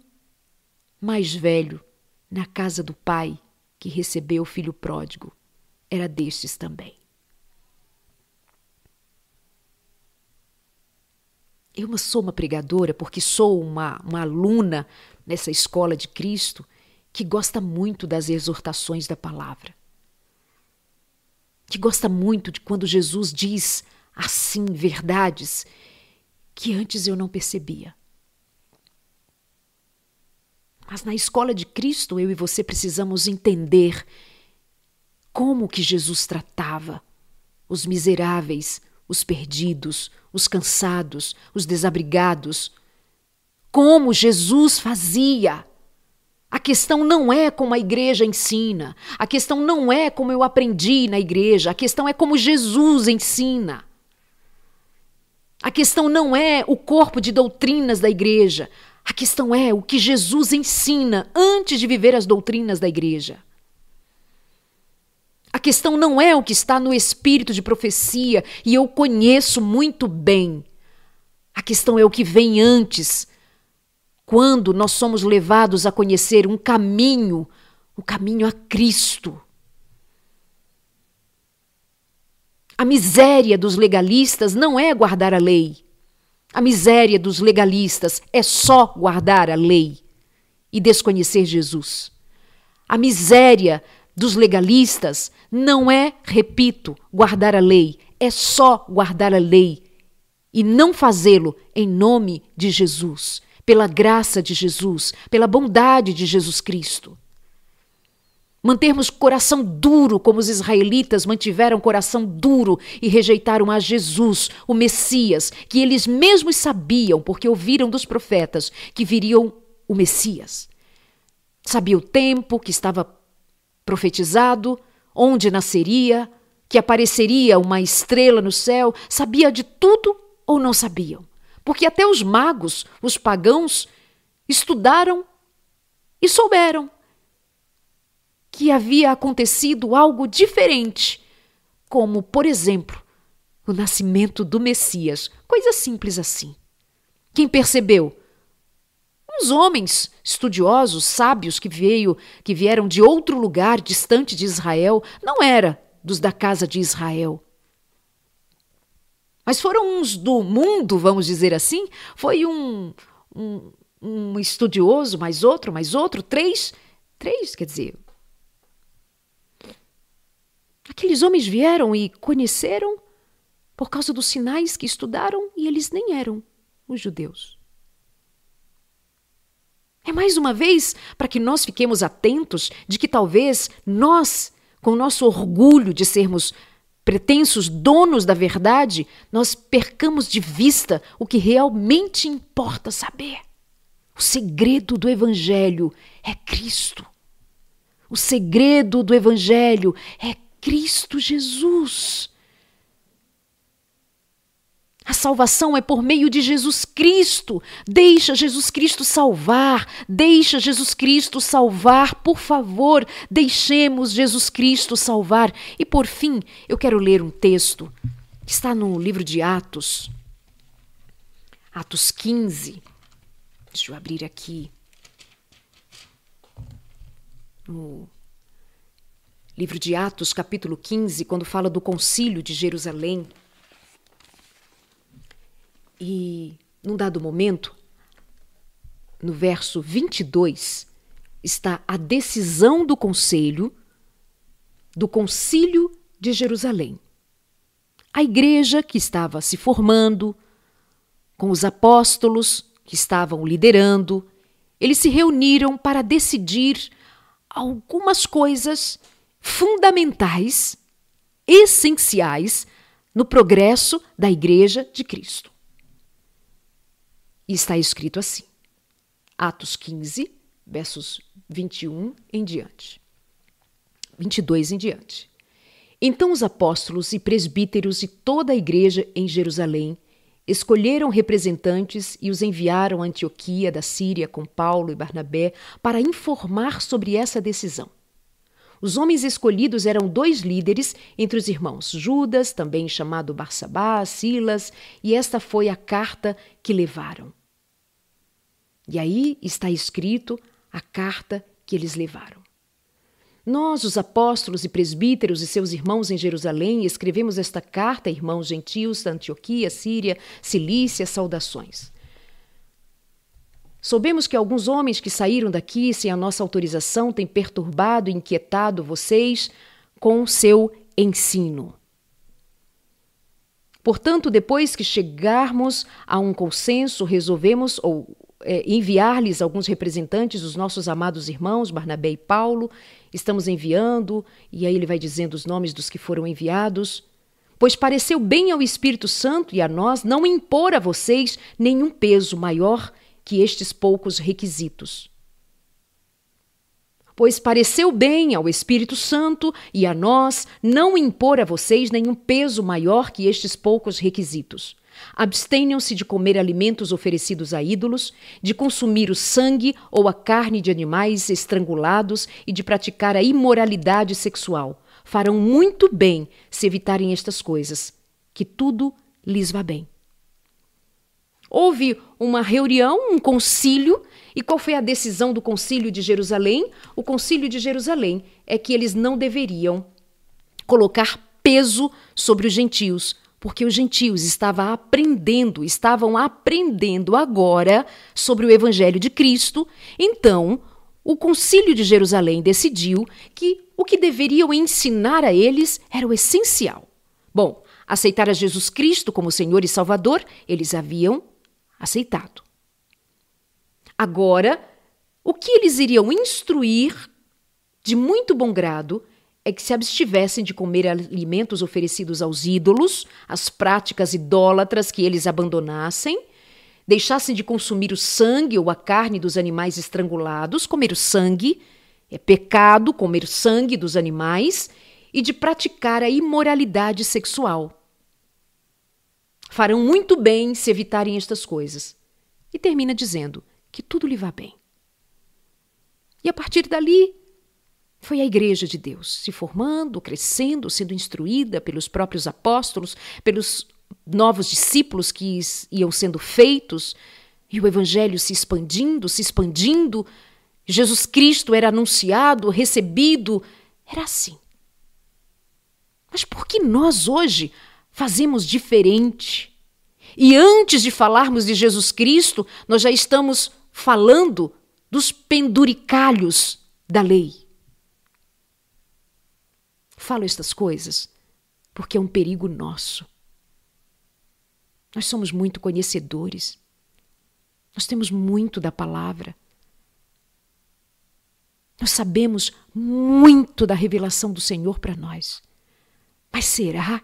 mais velho na casa do pai que recebeu o filho pródigo era destes também. Eu sou uma pregadora porque sou uma, uma aluna nessa escola de Cristo que gosta muito das exortações da palavra. Que gosta muito de quando Jesus diz assim verdades que antes eu não percebia. Mas na escola de Cristo, eu e você precisamos entender como que Jesus tratava os miseráveis, os perdidos, os cansados, os desabrigados, como Jesus fazia. A questão não é como a igreja ensina, a questão não é como eu aprendi na igreja, a questão é como Jesus ensina. A questão não é o corpo de doutrinas da igreja, a questão é o que Jesus ensina antes de viver as doutrinas da igreja. A questão não é o que está no espírito de profecia e eu conheço muito bem. A questão é o que vem antes quando nós somos levados a conhecer um caminho, o caminho a Cristo. A miséria dos legalistas não é guardar a lei. A miséria dos legalistas é só guardar a lei e desconhecer Jesus. A miséria dos legalistas não é, repito, guardar a lei, é só guardar a lei e não fazê-lo em nome de Jesus pela graça de Jesus, pela bondade de Jesus Cristo. Mantermos coração duro, como os israelitas mantiveram coração duro e rejeitaram a Jesus, o Messias, que eles mesmos sabiam, porque ouviram dos profetas, que viriam o Messias. Sabia o tempo que estava profetizado, onde nasceria, que apareceria uma estrela no céu, sabia de tudo ou não sabiam? porque até os magos, os pagãos, estudaram e souberam que havia acontecido algo diferente, como, por exemplo, o nascimento do Messias, coisa simples assim. Quem percebeu? Uns homens estudiosos, sábios que veio, que vieram de outro lugar distante de Israel, não era dos da casa de Israel. Mas foram uns do mundo, vamos dizer assim. Foi um, um, um estudioso, mais outro, mais outro, três. Três, quer dizer. Aqueles homens vieram e conheceram por causa dos sinais que estudaram e eles nem eram os judeus. É mais uma vez para que nós fiquemos atentos de que talvez nós, com nosso orgulho de sermos pretensos donos da verdade, nós percamos de vista o que realmente importa saber. O segredo do Evangelho é Cristo. O segredo do Evangelho é Cristo Jesus. A salvação é por meio de Jesus Cristo. Deixa Jesus Cristo salvar. Deixa Jesus Cristo salvar. Por favor, deixemos Jesus Cristo salvar. E por fim, eu quero ler um texto que está no livro de Atos. Atos 15. Deixa eu abrir aqui. No livro de Atos, capítulo 15, quando fala do concílio de Jerusalém. E, num dado momento, no verso 22, está a decisão do conselho do Concílio de Jerusalém. A igreja que estava se formando, com os apóstolos que estavam liderando, eles se reuniram para decidir algumas coisas fundamentais, essenciais no progresso da Igreja de Cristo. E está escrito assim, Atos 15, versos 21 em diante. 22 em diante. Então os apóstolos e presbíteros e toda a igreja em Jerusalém escolheram representantes e os enviaram a Antioquia da Síria com Paulo e Barnabé para informar sobre essa decisão. Os homens escolhidos eram dois líderes entre os irmãos, Judas, também chamado Barsabá, Silas, e esta foi a carta que levaram. E aí está escrito a carta que eles levaram. Nós, os apóstolos e presbíteros e seus irmãos em Jerusalém, escrevemos esta carta, irmãos gentios da Antioquia, Síria, Cilícia, saudações. Soubemos que alguns homens que saíram daqui sem a nossa autorização têm perturbado e inquietado vocês com seu ensino. Portanto, depois que chegarmos a um consenso, resolvemos ou é, enviar-lhes alguns representantes dos nossos amados irmãos, Barnabé e Paulo. Estamos enviando, e aí ele vai dizendo os nomes dos que foram enviados. Pois pareceu bem ao Espírito Santo e a nós não impor a vocês nenhum peso maior que estes poucos requisitos. Pois pareceu bem ao Espírito Santo e a nós não impor a vocês nenhum peso maior que estes poucos requisitos Abstenham-se de comer alimentos oferecidos a ídolos, de consumir o sangue ou a carne de animais estrangulados e de praticar a imoralidade sexual. Farão muito bem se evitarem estas coisas, que tudo lhes vá bem. Houve uma reunião, um concílio, e qual foi a decisão do concílio de Jerusalém? O concílio de Jerusalém é que eles não deveriam colocar peso sobre os gentios, porque os gentios estavam aprendendo, estavam aprendendo agora sobre o evangelho de Cristo. Então, o Concílio de Jerusalém decidiu que o que deveriam ensinar a eles era o essencial. Bom, aceitar a Jesus Cristo como Senhor e Salvador, eles haviam aceitado. Agora, o que eles iriam instruir de muito bom grado é que se abstivessem de comer alimentos oferecidos aos ídolos, as práticas idólatras que eles abandonassem, deixassem de consumir o sangue ou a carne dos animais estrangulados, comer o sangue, é pecado comer o sangue dos animais, e de praticar a imoralidade sexual. Farão muito bem se evitarem estas coisas. E termina dizendo que tudo lhe vá bem. E a partir dali, foi a Igreja de Deus se formando, crescendo, sendo instruída pelos próprios apóstolos, pelos novos discípulos que iam sendo feitos, e o Evangelho se expandindo, se expandindo. Jesus Cristo era anunciado, recebido. Era assim. Mas por que nós hoje fazemos diferente? E antes de falarmos de Jesus Cristo, nós já estamos falando dos penduricalhos da lei. Falo estas coisas porque é um perigo nosso. Nós somos muito conhecedores. Nós temos muito da palavra. Nós sabemos muito da revelação do Senhor para nós. Mas será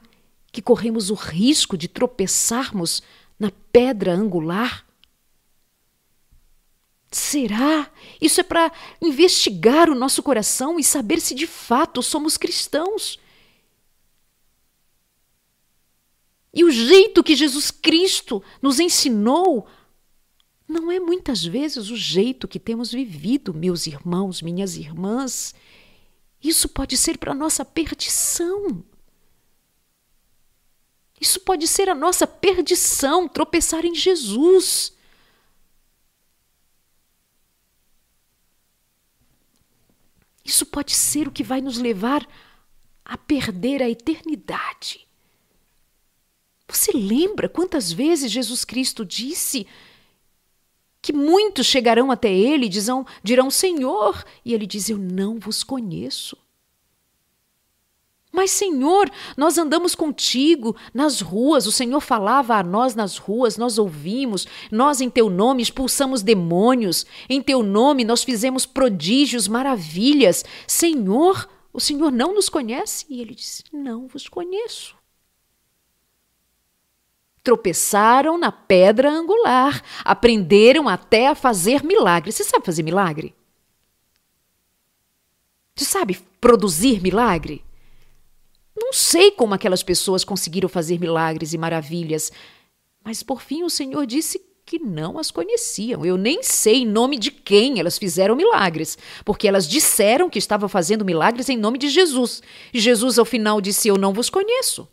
que corremos o risco de tropeçarmos na pedra angular? Será? Isso é para investigar o nosso coração e saber se de fato somos cristãos. E o jeito que Jesus Cristo nos ensinou não é muitas vezes o jeito que temos vivido, meus irmãos, minhas irmãs. Isso pode ser para nossa perdição. Isso pode ser a nossa perdição, tropeçar em Jesus. Isso pode ser o que vai nos levar a perder a eternidade. Você lembra quantas vezes Jesus Cristo disse que muitos chegarão até ele e dirão, dirão Senhor, e ele diz: Eu não vos conheço. Mas, Senhor, nós andamos contigo nas ruas, o Senhor falava a nós nas ruas, nós ouvimos, nós em teu nome expulsamos demônios, em teu nome nós fizemos prodígios, maravilhas. Senhor, o Senhor não nos conhece? E ele disse: Não vos conheço. Tropeçaram na pedra angular, aprenderam até a fazer milagre. Você sabe fazer milagre? Você sabe produzir milagre? Não sei como aquelas pessoas conseguiram fazer milagres e maravilhas, mas por fim o Senhor disse que não as conheciam. Eu nem sei em nome de quem elas fizeram milagres, porque elas disseram que estavam fazendo milagres em nome de Jesus. E Jesus, ao final, disse: Eu não vos conheço.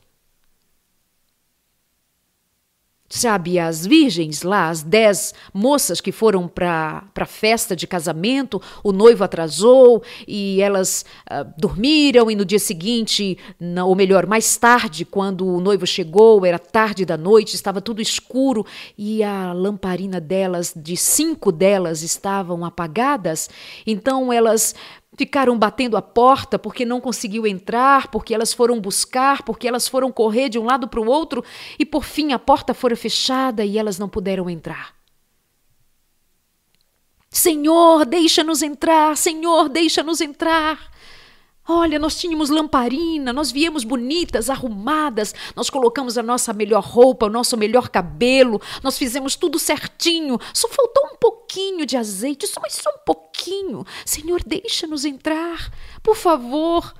Sabe, as virgens lá, as dez moças que foram para a festa de casamento, o noivo atrasou e elas uh, dormiram, e no dia seguinte, ou melhor, mais tarde, quando o noivo chegou, era tarde da noite, estava tudo escuro e a lamparina delas, de cinco delas, estavam apagadas. Então elas Ficaram batendo a porta porque não conseguiu entrar, porque elas foram buscar, porque elas foram correr de um lado para o outro e por fim a porta fora fechada e elas não puderam entrar. Senhor, deixa-nos entrar, Senhor, deixa-nos entrar. Olha, nós tínhamos lamparina, nós viemos bonitas, arrumadas, nós colocamos a nossa melhor roupa, o nosso melhor cabelo, nós fizemos tudo certinho, só faltou um pouquinho de azeite, só, mas só um pouquinho. Senhor, deixa-nos entrar, por favor.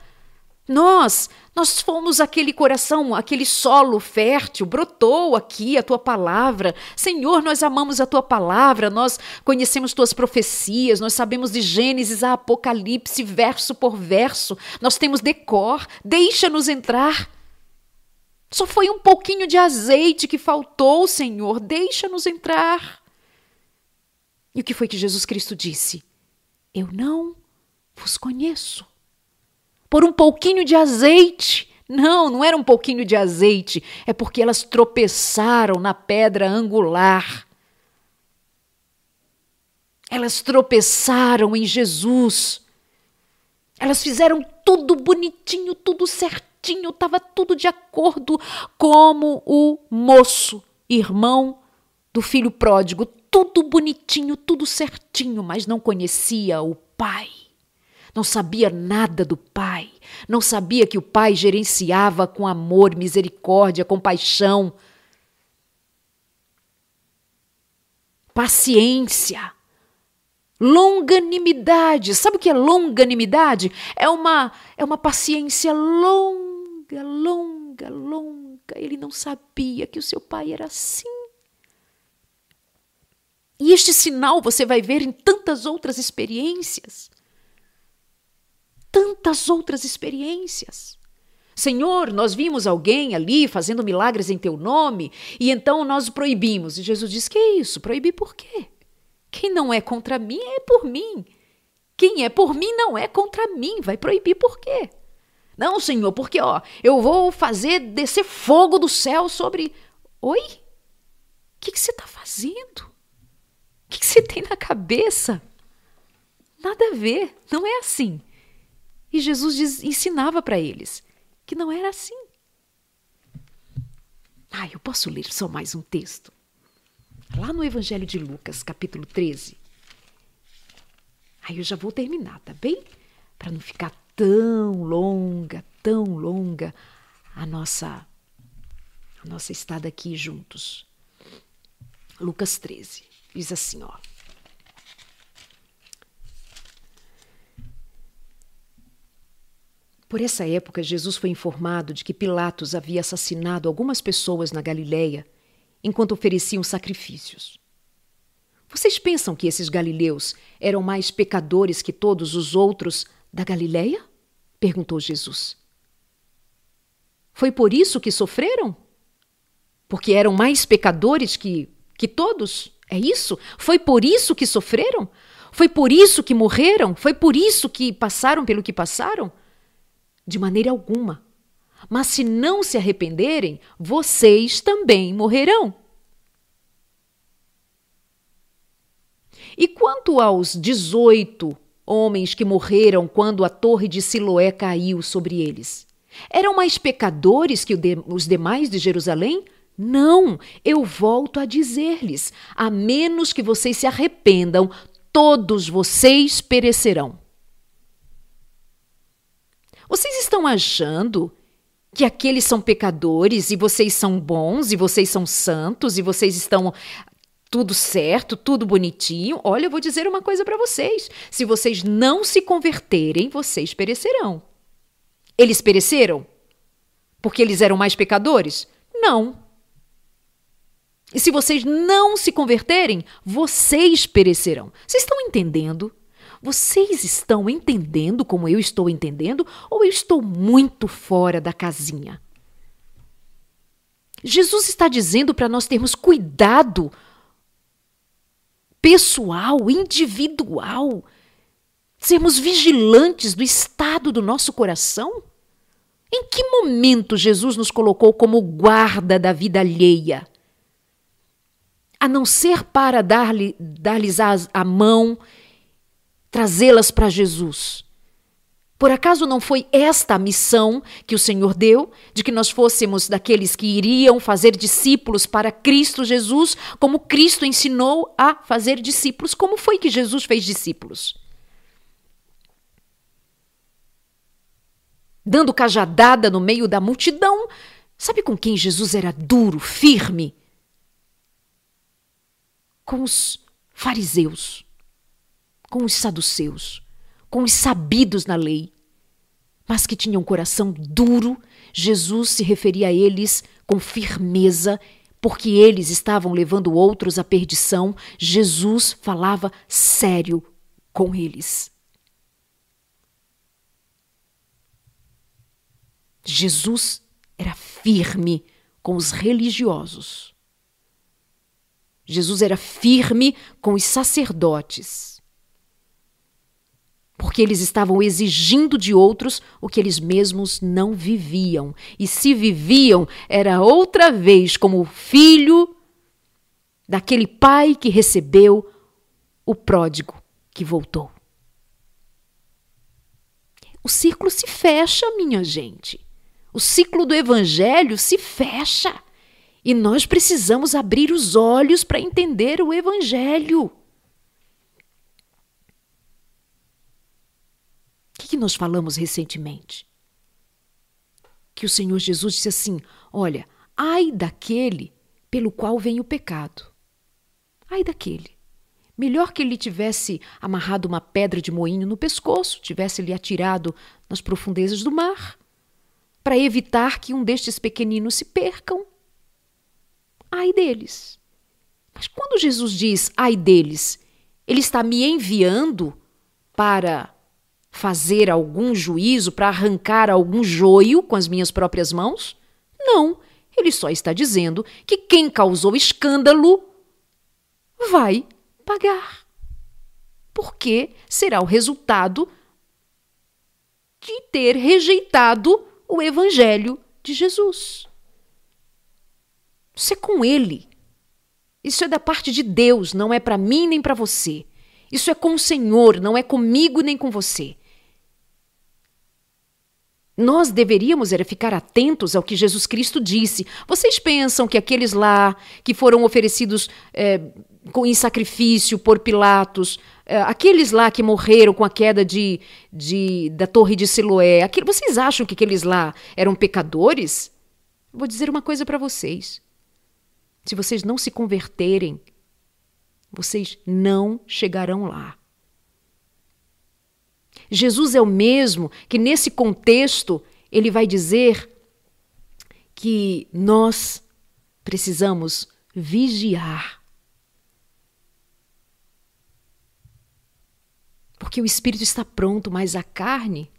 Nós, nós fomos aquele coração, aquele solo fértil, brotou aqui a tua palavra. Senhor, nós amamos a tua palavra, nós conhecemos tuas profecias, nós sabemos de Gênesis a Apocalipse, verso por verso. Nós temos decor, deixa-nos entrar. Só foi um pouquinho de azeite que faltou, Senhor, deixa-nos entrar. E o que foi que Jesus Cristo disse? Eu não vos conheço por um pouquinho de azeite. Não, não era um pouquinho de azeite, é porque elas tropeçaram na pedra angular. Elas tropeçaram em Jesus. Elas fizeram tudo bonitinho, tudo certinho, estava tudo de acordo, como o moço, irmão do filho pródigo, tudo bonitinho, tudo certinho, mas não conhecia o pai não sabia nada do Pai, não sabia que o Pai gerenciava com amor, misericórdia, compaixão, paciência, longanimidade. Sabe o que é longanimidade? É uma é uma paciência longa, longa, longa. Ele não sabia que o seu pai era assim. E este sinal você vai ver em tantas outras experiências tantas outras experiências. Senhor, nós vimos alguém ali fazendo milagres em teu nome e então nós proibimos. E Jesus diz: Que é isso? Proibir por quê? Quem não é contra mim é por mim. Quem é por mim não é contra mim. Vai proibir por quê? Não, Senhor, porque ó, eu vou fazer descer fogo do céu sobre. Oi? O que, você está fazendo? O que você tem na cabeça? Nada a ver, não é assim. E Jesus diz, ensinava para eles que não era assim. Ah, eu posso ler só mais um texto? Lá no Evangelho de Lucas, capítulo 13. Aí eu já vou terminar, tá bem? Para não ficar tão longa, tão longa a nossa a nossa estada aqui juntos. Lucas 13. Diz assim, ó: Por essa época, Jesus foi informado de que Pilatos havia assassinado algumas pessoas na Galiléia enquanto ofereciam sacrifícios. Vocês pensam que esses galileus eram mais pecadores que todos os outros da Galiléia? perguntou Jesus. Foi por isso que sofreram? Porque eram mais pecadores que, que todos? É isso? Foi por isso que sofreram? Foi por isso que morreram? Foi por isso que passaram pelo que passaram? De maneira alguma. Mas se não se arrependerem, vocês também morrerão. E quanto aos 18 homens que morreram quando a torre de Siloé caiu sobre eles? Eram mais pecadores que os demais de Jerusalém? Não, eu volto a dizer-lhes: a menos que vocês se arrependam, todos vocês perecerão. Vocês estão achando que aqueles são pecadores e vocês são bons e vocês são santos e vocês estão tudo certo, tudo bonitinho? Olha, eu vou dizer uma coisa para vocês: se vocês não se converterem, vocês perecerão. Eles pereceram? Porque eles eram mais pecadores? Não. E se vocês não se converterem, vocês perecerão. Vocês estão entendendo? Vocês estão entendendo como eu estou entendendo ou eu estou muito fora da casinha? Jesus está dizendo para nós termos cuidado pessoal, individual, sermos vigilantes do estado do nosso coração? Em que momento Jesus nos colocou como guarda da vida alheia? A não ser para dar-lhes dar a mão, trazê-las para Jesus. Por acaso não foi esta a missão que o Senhor deu, de que nós fôssemos daqueles que iriam fazer discípulos para Cristo Jesus, como Cristo ensinou a fazer discípulos? Como foi que Jesus fez discípulos? dando cajadada no meio da multidão. Sabe com quem Jesus era duro, firme? Com os fariseus, com os saduceus, com os sabidos na lei, mas que tinham um coração duro. Jesus se referia a eles com firmeza, porque eles estavam levando outros à perdição. Jesus falava sério com eles. Jesus era firme com os religiosos. Jesus era firme com os sacerdotes. Porque eles estavam exigindo de outros o que eles mesmos não viviam. E se viviam, era outra vez como filho daquele pai que recebeu o pródigo que voltou. O círculo se fecha, minha gente. O ciclo do evangelho se fecha. E nós precisamos abrir os olhos para entender o evangelho. Que, nós falamos recentemente? Que o Senhor Jesus disse assim: Olha, ai daquele pelo qual vem o pecado. Ai daquele. Melhor que ele tivesse amarrado uma pedra de moinho no pescoço, tivesse lhe atirado nas profundezas do mar para evitar que um destes pequeninos se percam. Ai deles. Mas quando Jesus diz ai deles, ele está me enviando para fazer algum juízo, para arrancar algum joio com as minhas próprias mãos? Não, ele só está dizendo que quem causou escândalo vai pagar. Porque será o resultado de ter rejeitado o Evangelho de Jesus. Isso é com Ele. Isso é da parte de Deus, não é para mim nem para você. Isso é com o Senhor, não é comigo nem com você. Nós deveríamos era ficar atentos ao que Jesus Cristo disse. Vocês pensam que aqueles lá que foram oferecidos é, em sacrifício por Pilatos, é, aqueles lá que morreram com a queda de, de, da torre de Siloé, aquele, vocês acham que aqueles lá eram pecadores? Vou dizer uma coisa para vocês. Se vocês não se converterem, vocês não chegarão lá. Jesus é o mesmo que, nesse contexto, ele vai dizer que nós precisamos vigiar. Porque o espírito está pronto, mas a carne.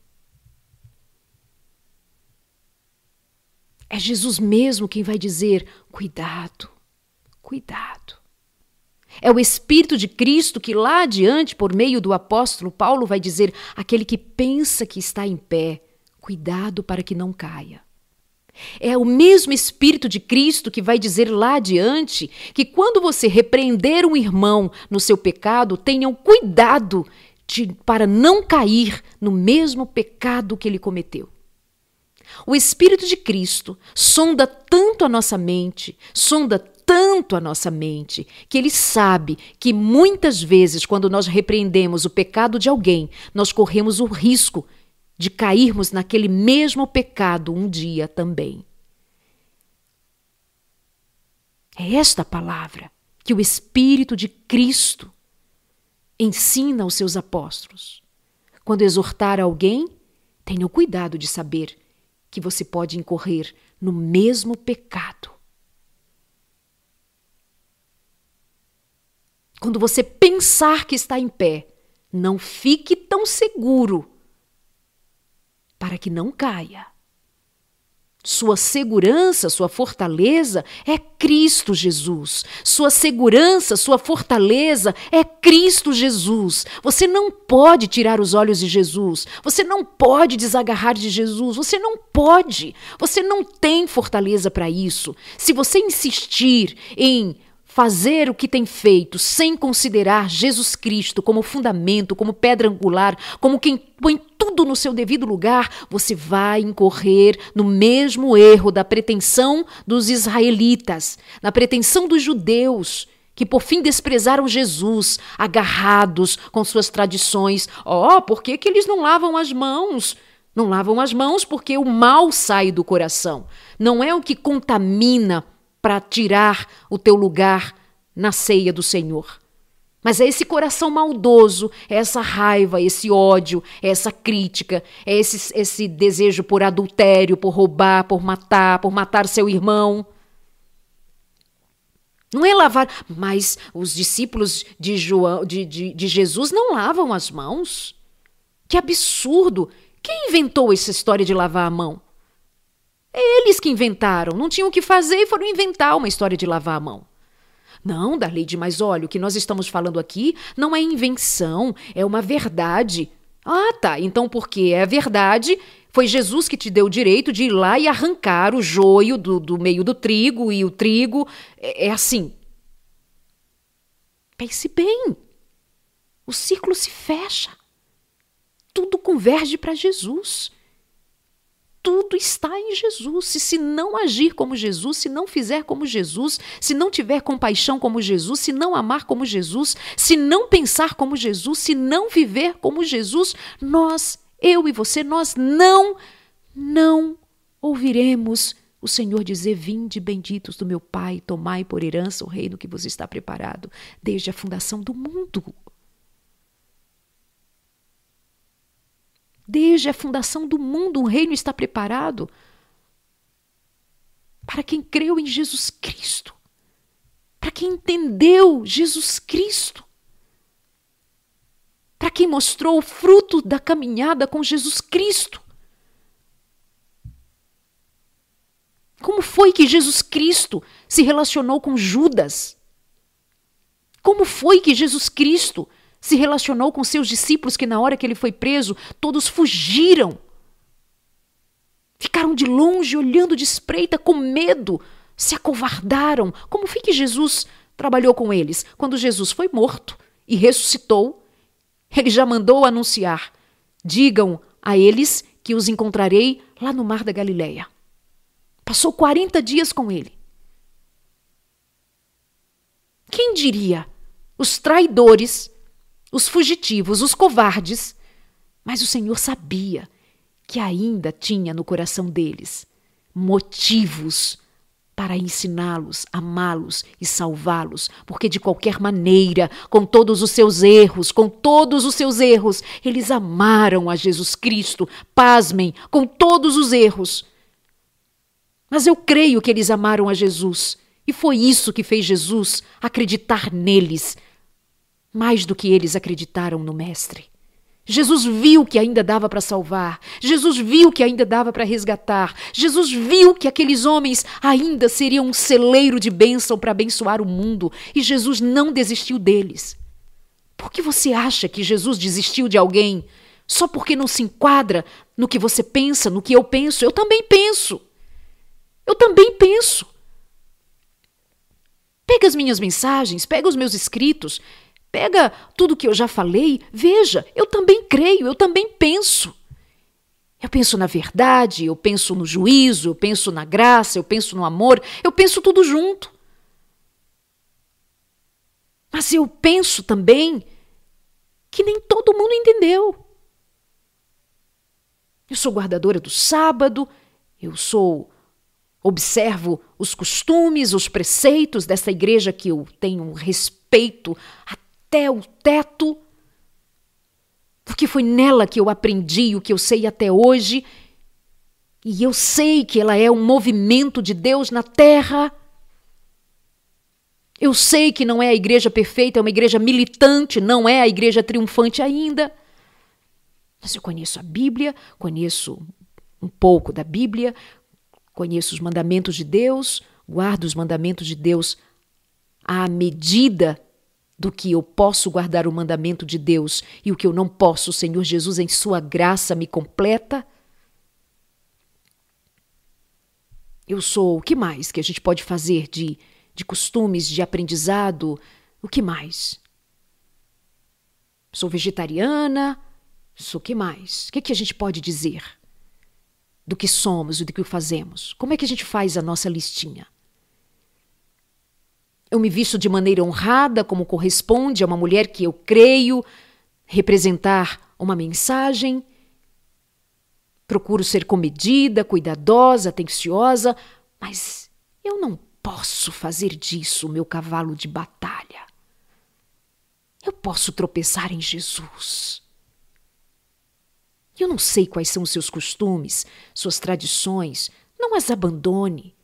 É Jesus mesmo quem vai dizer: cuidado, cuidado. É o Espírito de Cristo que lá adiante, por meio do apóstolo Paulo, vai dizer: aquele que pensa que está em pé, cuidado para que não caia. É o mesmo Espírito de Cristo que vai dizer lá adiante que quando você repreender um irmão no seu pecado, tenham cuidado de, para não cair no mesmo pecado que ele cometeu. O Espírito de Cristo sonda tanto a nossa mente, sonda tanto a nossa mente, que ele sabe que muitas vezes, quando nós repreendemos o pecado de alguém, nós corremos o risco de cairmos naquele mesmo pecado um dia também. É esta palavra que o Espírito de Cristo ensina aos seus apóstolos. Quando exortar alguém, tenha o cuidado de saber que você pode incorrer no mesmo pecado. Quando você pensar que está em pé, não fique tão seguro para que não caia. Sua segurança, sua fortaleza é Cristo Jesus. Sua segurança, sua fortaleza é Cristo Jesus. Você não pode tirar os olhos de Jesus. Você não pode desagarrar de Jesus. Você não pode. Você não tem fortaleza para isso. Se você insistir em fazer o que tem feito sem considerar Jesus Cristo como fundamento, como pedra angular, como quem põe tudo no seu devido lugar, você vai incorrer no mesmo erro da pretensão dos israelitas, na pretensão dos judeus que por fim desprezaram Jesus, agarrados com suas tradições. Oh, por que, que eles não lavam as mãos? Não lavam as mãos porque o mal sai do coração. Não é o que contamina para tirar o teu lugar na ceia do Senhor. Mas é esse coração maldoso, é essa raiva, esse ódio, é essa crítica, é esse, esse desejo por adultério, por roubar, por matar, por matar seu irmão. Não é lavar, mas os discípulos de, João, de, de, de Jesus não lavam as mãos. Que absurdo! Quem inventou essa história de lavar a mão? Eles que inventaram, não tinham o que fazer e foram inventar uma história de lavar a mão. Não, Darleide, mas olha, o que nós estamos falando aqui não é invenção, é uma verdade. Ah, tá. Então, porque é verdade, foi Jesus que te deu o direito de ir lá e arrancar o joio do, do meio do trigo e o trigo. É, é assim. Pense bem. O ciclo se fecha. Tudo converge para Jesus tudo está em Jesus. Se, se não agir como Jesus, se não fizer como Jesus, se não tiver compaixão como Jesus, se não amar como Jesus, se não pensar como Jesus, se não viver como Jesus, nós, eu e você, nós não, não ouviremos o Senhor dizer: Vinde, benditos do meu Pai, tomai por herança o reino que vos está preparado desde a fundação do mundo. Desde a fundação do mundo, o reino está preparado para quem creu em Jesus Cristo, para quem entendeu Jesus Cristo, para quem mostrou o fruto da caminhada com Jesus Cristo. Como foi que Jesus Cristo se relacionou com Judas? Como foi que Jesus Cristo se relacionou com seus discípulos que, na hora que ele foi preso, todos fugiram. Ficaram de longe, olhando de espreita, com medo, se acovardaram. Como foi que Jesus trabalhou com eles? Quando Jesus foi morto e ressuscitou, ele já mandou anunciar: digam a eles que os encontrarei lá no mar da Galileia. Passou 40 dias com ele. Quem diria? Os traidores os fugitivos, os covardes. Mas o Senhor sabia que ainda tinha no coração deles motivos para ensiná-los, amá-los e salvá-los, porque de qualquer maneira, com todos os seus erros, com todos os seus erros, eles amaram a Jesus Cristo, pasmem, com todos os erros. Mas eu creio que eles amaram a Jesus, e foi isso que fez Jesus acreditar neles mais do que eles acreditaram no Mestre. Jesus viu que ainda dava para salvar. Jesus viu que ainda dava para resgatar. Jesus viu que aqueles homens ainda seriam um celeiro de bênção para abençoar o mundo. E Jesus não desistiu deles. Por que você acha que Jesus desistiu de alguém só porque não se enquadra no que você pensa, no que eu penso? Eu também penso. Eu também penso. Pega as minhas mensagens, pega os meus escritos. Pega tudo que eu já falei, veja, eu também creio, eu também penso. Eu penso na verdade, eu penso no juízo, eu penso na graça, eu penso no amor, eu penso tudo junto. Mas eu penso também que nem todo mundo entendeu. Eu sou guardadora do sábado, eu sou observo os costumes, os preceitos dessa igreja que eu tenho respeito até o teto, porque foi nela que eu aprendi o que eu sei até hoje, e eu sei que ela é um movimento de Deus na terra. Eu sei que não é a igreja perfeita, é uma igreja militante, não é a igreja triunfante ainda. Mas eu conheço a Bíblia, conheço um pouco da Bíblia, conheço os mandamentos de Deus, guardo os mandamentos de Deus à medida do que eu posso guardar o mandamento de Deus e o que eu não posso, o Senhor Jesus, em Sua graça, me completa. Eu sou o que mais que a gente pode fazer de, de costumes, de aprendizado? O que mais? Sou vegetariana, Sou o que mais? O que, que a gente pode dizer do que somos e do que fazemos? Como é que a gente faz a nossa listinha? Eu me visto de maneira honrada, como corresponde a uma mulher que eu creio representar uma mensagem. Procuro ser comedida, cuidadosa, atenciosa, mas eu não posso fazer disso meu cavalo de batalha. Eu posso tropeçar em Jesus. Eu não sei quais são os seus costumes, suas tradições. Não as abandone.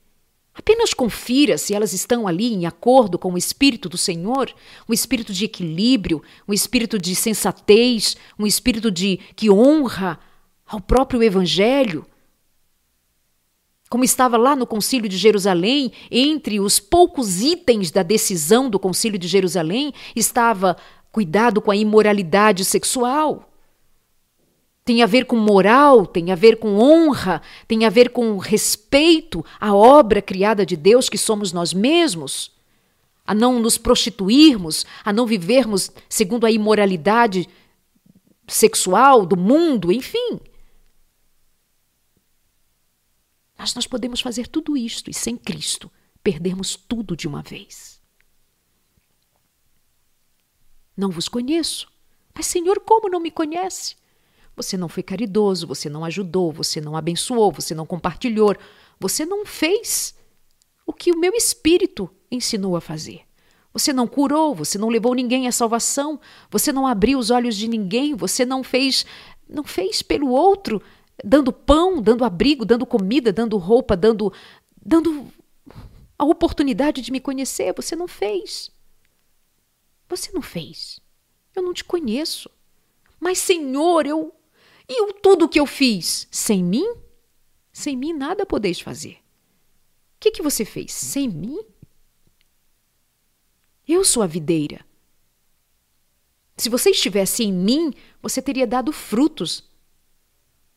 Apenas confira se elas estão ali em acordo com o Espírito do Senhor, um espírito de equilíbrio, um espírito de sensatez, um espírito de que honra ao próprio Evangelho. Como estava lá no Concílio de Jerusalém, entre os poucos itens da decisão do Concílio de Jerusalém, estava cuidado com a imoralidade sexual tem a ver com moral, tem a ver com honra, tem a ver com respeito à obra criada de Deus que somos nós mesmos, a não nos prostituirmos, a não vivermos segundo a imoralidade sexual do mundo, enfim. Mas nós podemos fazer tudo isto e sem Cristo perdermos tudo de uma vez. Não vos conheço. Mas, Senhor, como não me conhece? Você não foi caridoso, você não ajudou, você não abençoou, você não compartilhou, você não fez o que o meu espírito ensinou a fazer. Você não curou, você não levou ninguém à salvação, você não abriu os olhos de ninguém, você não fez, não fez pelo outro, dando pão, dando abrigo, dando comida, dando roupa, dando dando a oportunidade de me conhecer, você não fez. Você não fez. Eu não te conheço. Mas, Senhor, eu e o tudo que eu fiz? Sem mim? Sem mim nada podeis fazer. O que, que você fez? Sem mim? Eu sou a videira. Se você estivesse em mim, você teria dado frutos.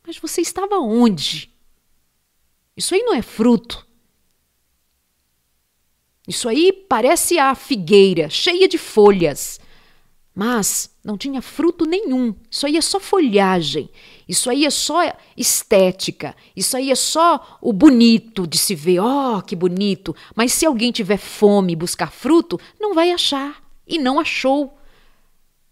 Mas você estava onde? Isso aí não é fruto. Isso aí parece a figueira, cheia de folhas. Mas não tinha fruto nenhum. Isso aí é só folhagem. Isso aí é só estética. Isso aí é só o bonito de se ver. Oh, que bonito! Mas se alguém tiver fome e buscar fruto, não vai achar. E não achou.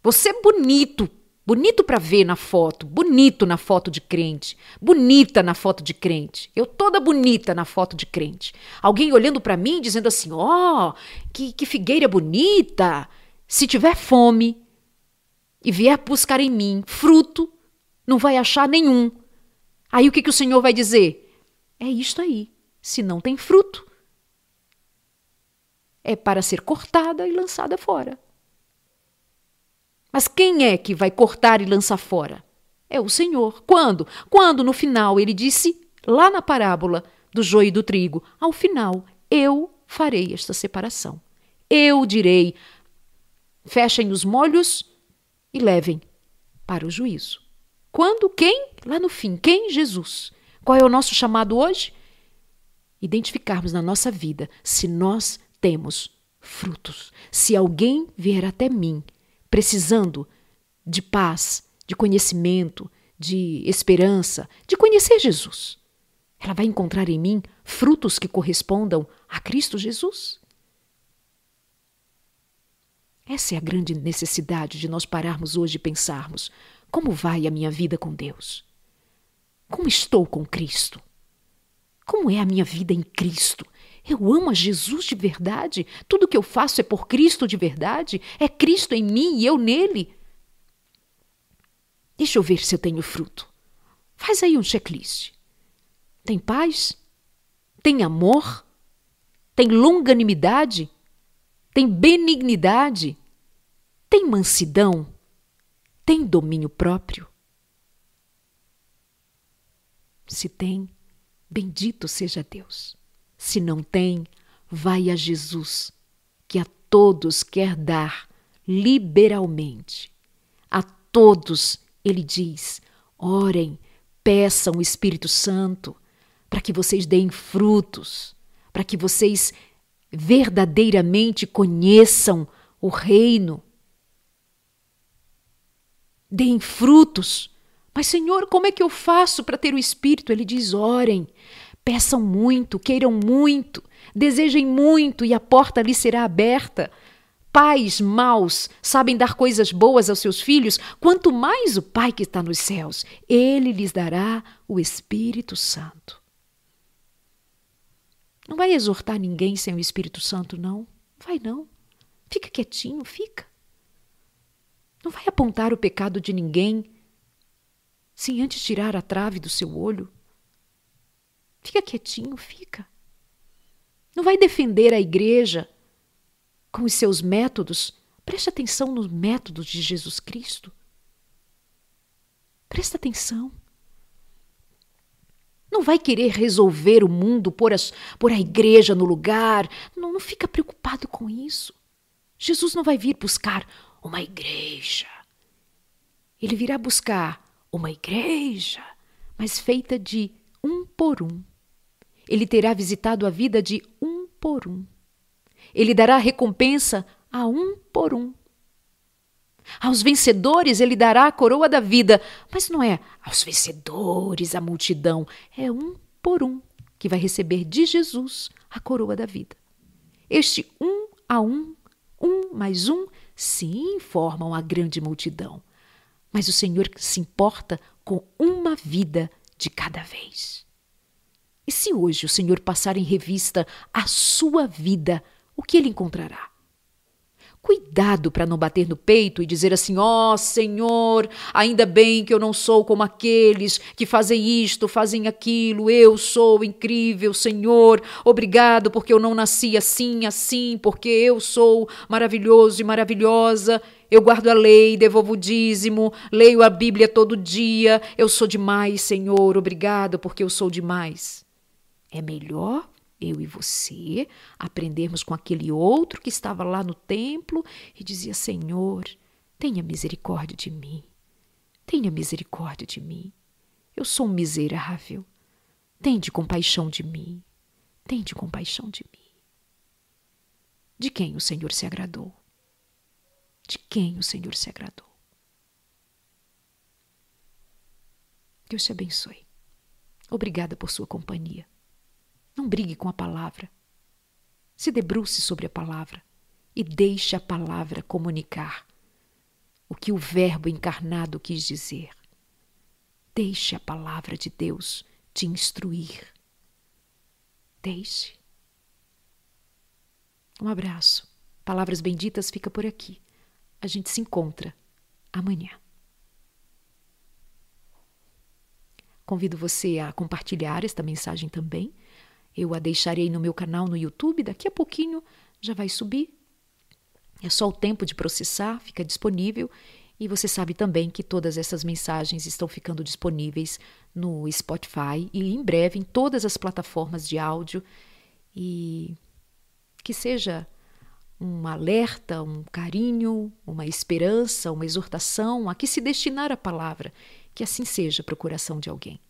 Você é bonito, bonito para ver na foto, bonito na foto de crente, bonita na foto de crente. Eu toda bonita na foto de crente. Alguém olhando para mim dizendo assim: "Ó, oh, que, que figueira bonita!" Se tiver fome e vier buscar em mim fruto, não vai achar nenhum. Aí o que, que o Senhor vai dizer? É isto aí. Se não tem fruto, é para ser cortada e lançada fora. Mas quem é que vai cortar e lançar fora? É o Senhor. Quando? Quando no final ele disse, lá na parábola do joio e do trigo, ao final, eu farei esta separação. Eu direi Fechem os molhos e levem para o juízo. Quando? Quem? Lá no fim. Quem? Jesus. Qual é o nosso chamado hoje? Identificarmos na nossa vida se nós temos frutos. Se alguém vier até mim precisando de paz, de conhecimento, de esperança, de conhecer Jesus. Ela vai encontrar em mim frutos que correspondam a Cristo Jesus. Essa é a grande necessidade de nós pararmos hoje e pensarmos: como vai a minha vida com Deus? Como estou com Cristo? Como é a minha vida em Cristo? Eu amo a Jesus de verdade? Tudo que eu faço é por Cristo de verdade? É Cristo em mim e eu nele? Deixa eu ver se eu tenho fruto. Faz aí um checklist. Tem paz? Tem amor? Tem longanimidade? Tem benignidade? Tem mansidão? Tem domínio próprio? Se tem, bendito seja Deus. Se não tem, vai a Jesus, que a todos quer dar liberalmente. A todos ele diz: orem, peçam o Espírito Santo para que vocês deem frutos, para que vocês verdadeiramente conheçam o reino. Deem frutos. Mas, Senhor, como é que eu faço para ter o Espírito? Ele diz: orem, peçam muito, queiram muito, desejem muito e a porta lhe será aberta. Pais maus sabem dar coisas boas aos seus filhos, quanto mais o Pai que está nos céus, ele lhes dará o Espírito Santo. Não vai exortar ninguém sem o Espírito Santo, não. Vai não. Fica quietinho, fica. Não vai apontar o pecado de ninguém sem antes tirar a trave do seu olho. Fica quietinho, fica. Não vai defender a igreja com os seus métodos. Preste atenção nos métodos de Jesus Cristo. Presta atenção não vai querer resolver o mundo, pôr, as, pôr a igreja no lugar. Não, não fica preocupado com isso. Jesus não vai vir buscar uma igreja. Ele virá buscar uma igreja, mas feita de um por um. Ele terá visitado a vida de um por um. Ele dará recompensa a um por um. Aos vencedores ele dará a coroa da vida, mas não é aos vencedores a multidão, é um por um que vai receber de Jesus a coroa da vida. Este um a um, um mais um, sim, formam a grande multidão, mas o Senhor se importa com uma vida de cada vez. E se hoje o Senhor passar em revista a sua vida, o que ele encontrará? Cuidado para não bater no peito e dizer assim: ó oh, Senhor, ainda bem que eu não sou como aqueles que fazem isto, fazem aquilo, eu sou incrível, Senhor, obrigado porque eu não nasci assim, assim, porque eu sou maravilhoso e maravilhosa. Eu guardo a lei, devolvo o dízimo, leio a Bíblia todo dia. Eu sou demais, Senhor, obrigado porque eu sou demais. É melhor eu e você, aprendermos com aquele outro que estava lá no templo e dizia: Senhor, tenha misericórdia de mim. Tenha misericórdia de mim. Eu sou um miserável. Tende compaixão de mim. Tende compaixão de mim. De quem o Senhor se agradou? De quem o Senhor se agradou? Deus te abençoe. Obrigada por sua companhia. Não brigue com a palavra. Se debruce sobre a palavra e deixe a palavra comunicar o que o Verbo encarnado quis dizer. Deixe a palavra de Deus te instruir. Deixe. Um abraço. Palavras benditas fica por aqui. A gente se encontra amanhã. Convido você a compartilhar esta mensagem também eu a deixarei no meu canal no YouTube, daqui a pouquinho já vai subir. É só o tempo de processar, fica disponível. E você sabe também que todas essas mensagens estão ficando disponíveis no Spotify e em breve em todas as plataformas de áudio. E que seja um alerta, um carinho, uma esperança, uma exortação a que se destinar a palavra, que assim seja para o coração de alguém.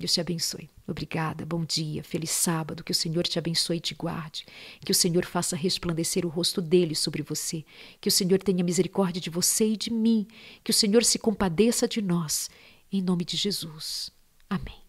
Deus te abençoe. Obrigada, bom dia, feliz sábado, que o Senhor te abençoe e te guarde, que o Senhor faça resplandecer o rosto dele sobre você, que o Senhor tenha misericórdia de você e de mim, que o Senhor se compadeça de nós, em nome de Jesus. Amém.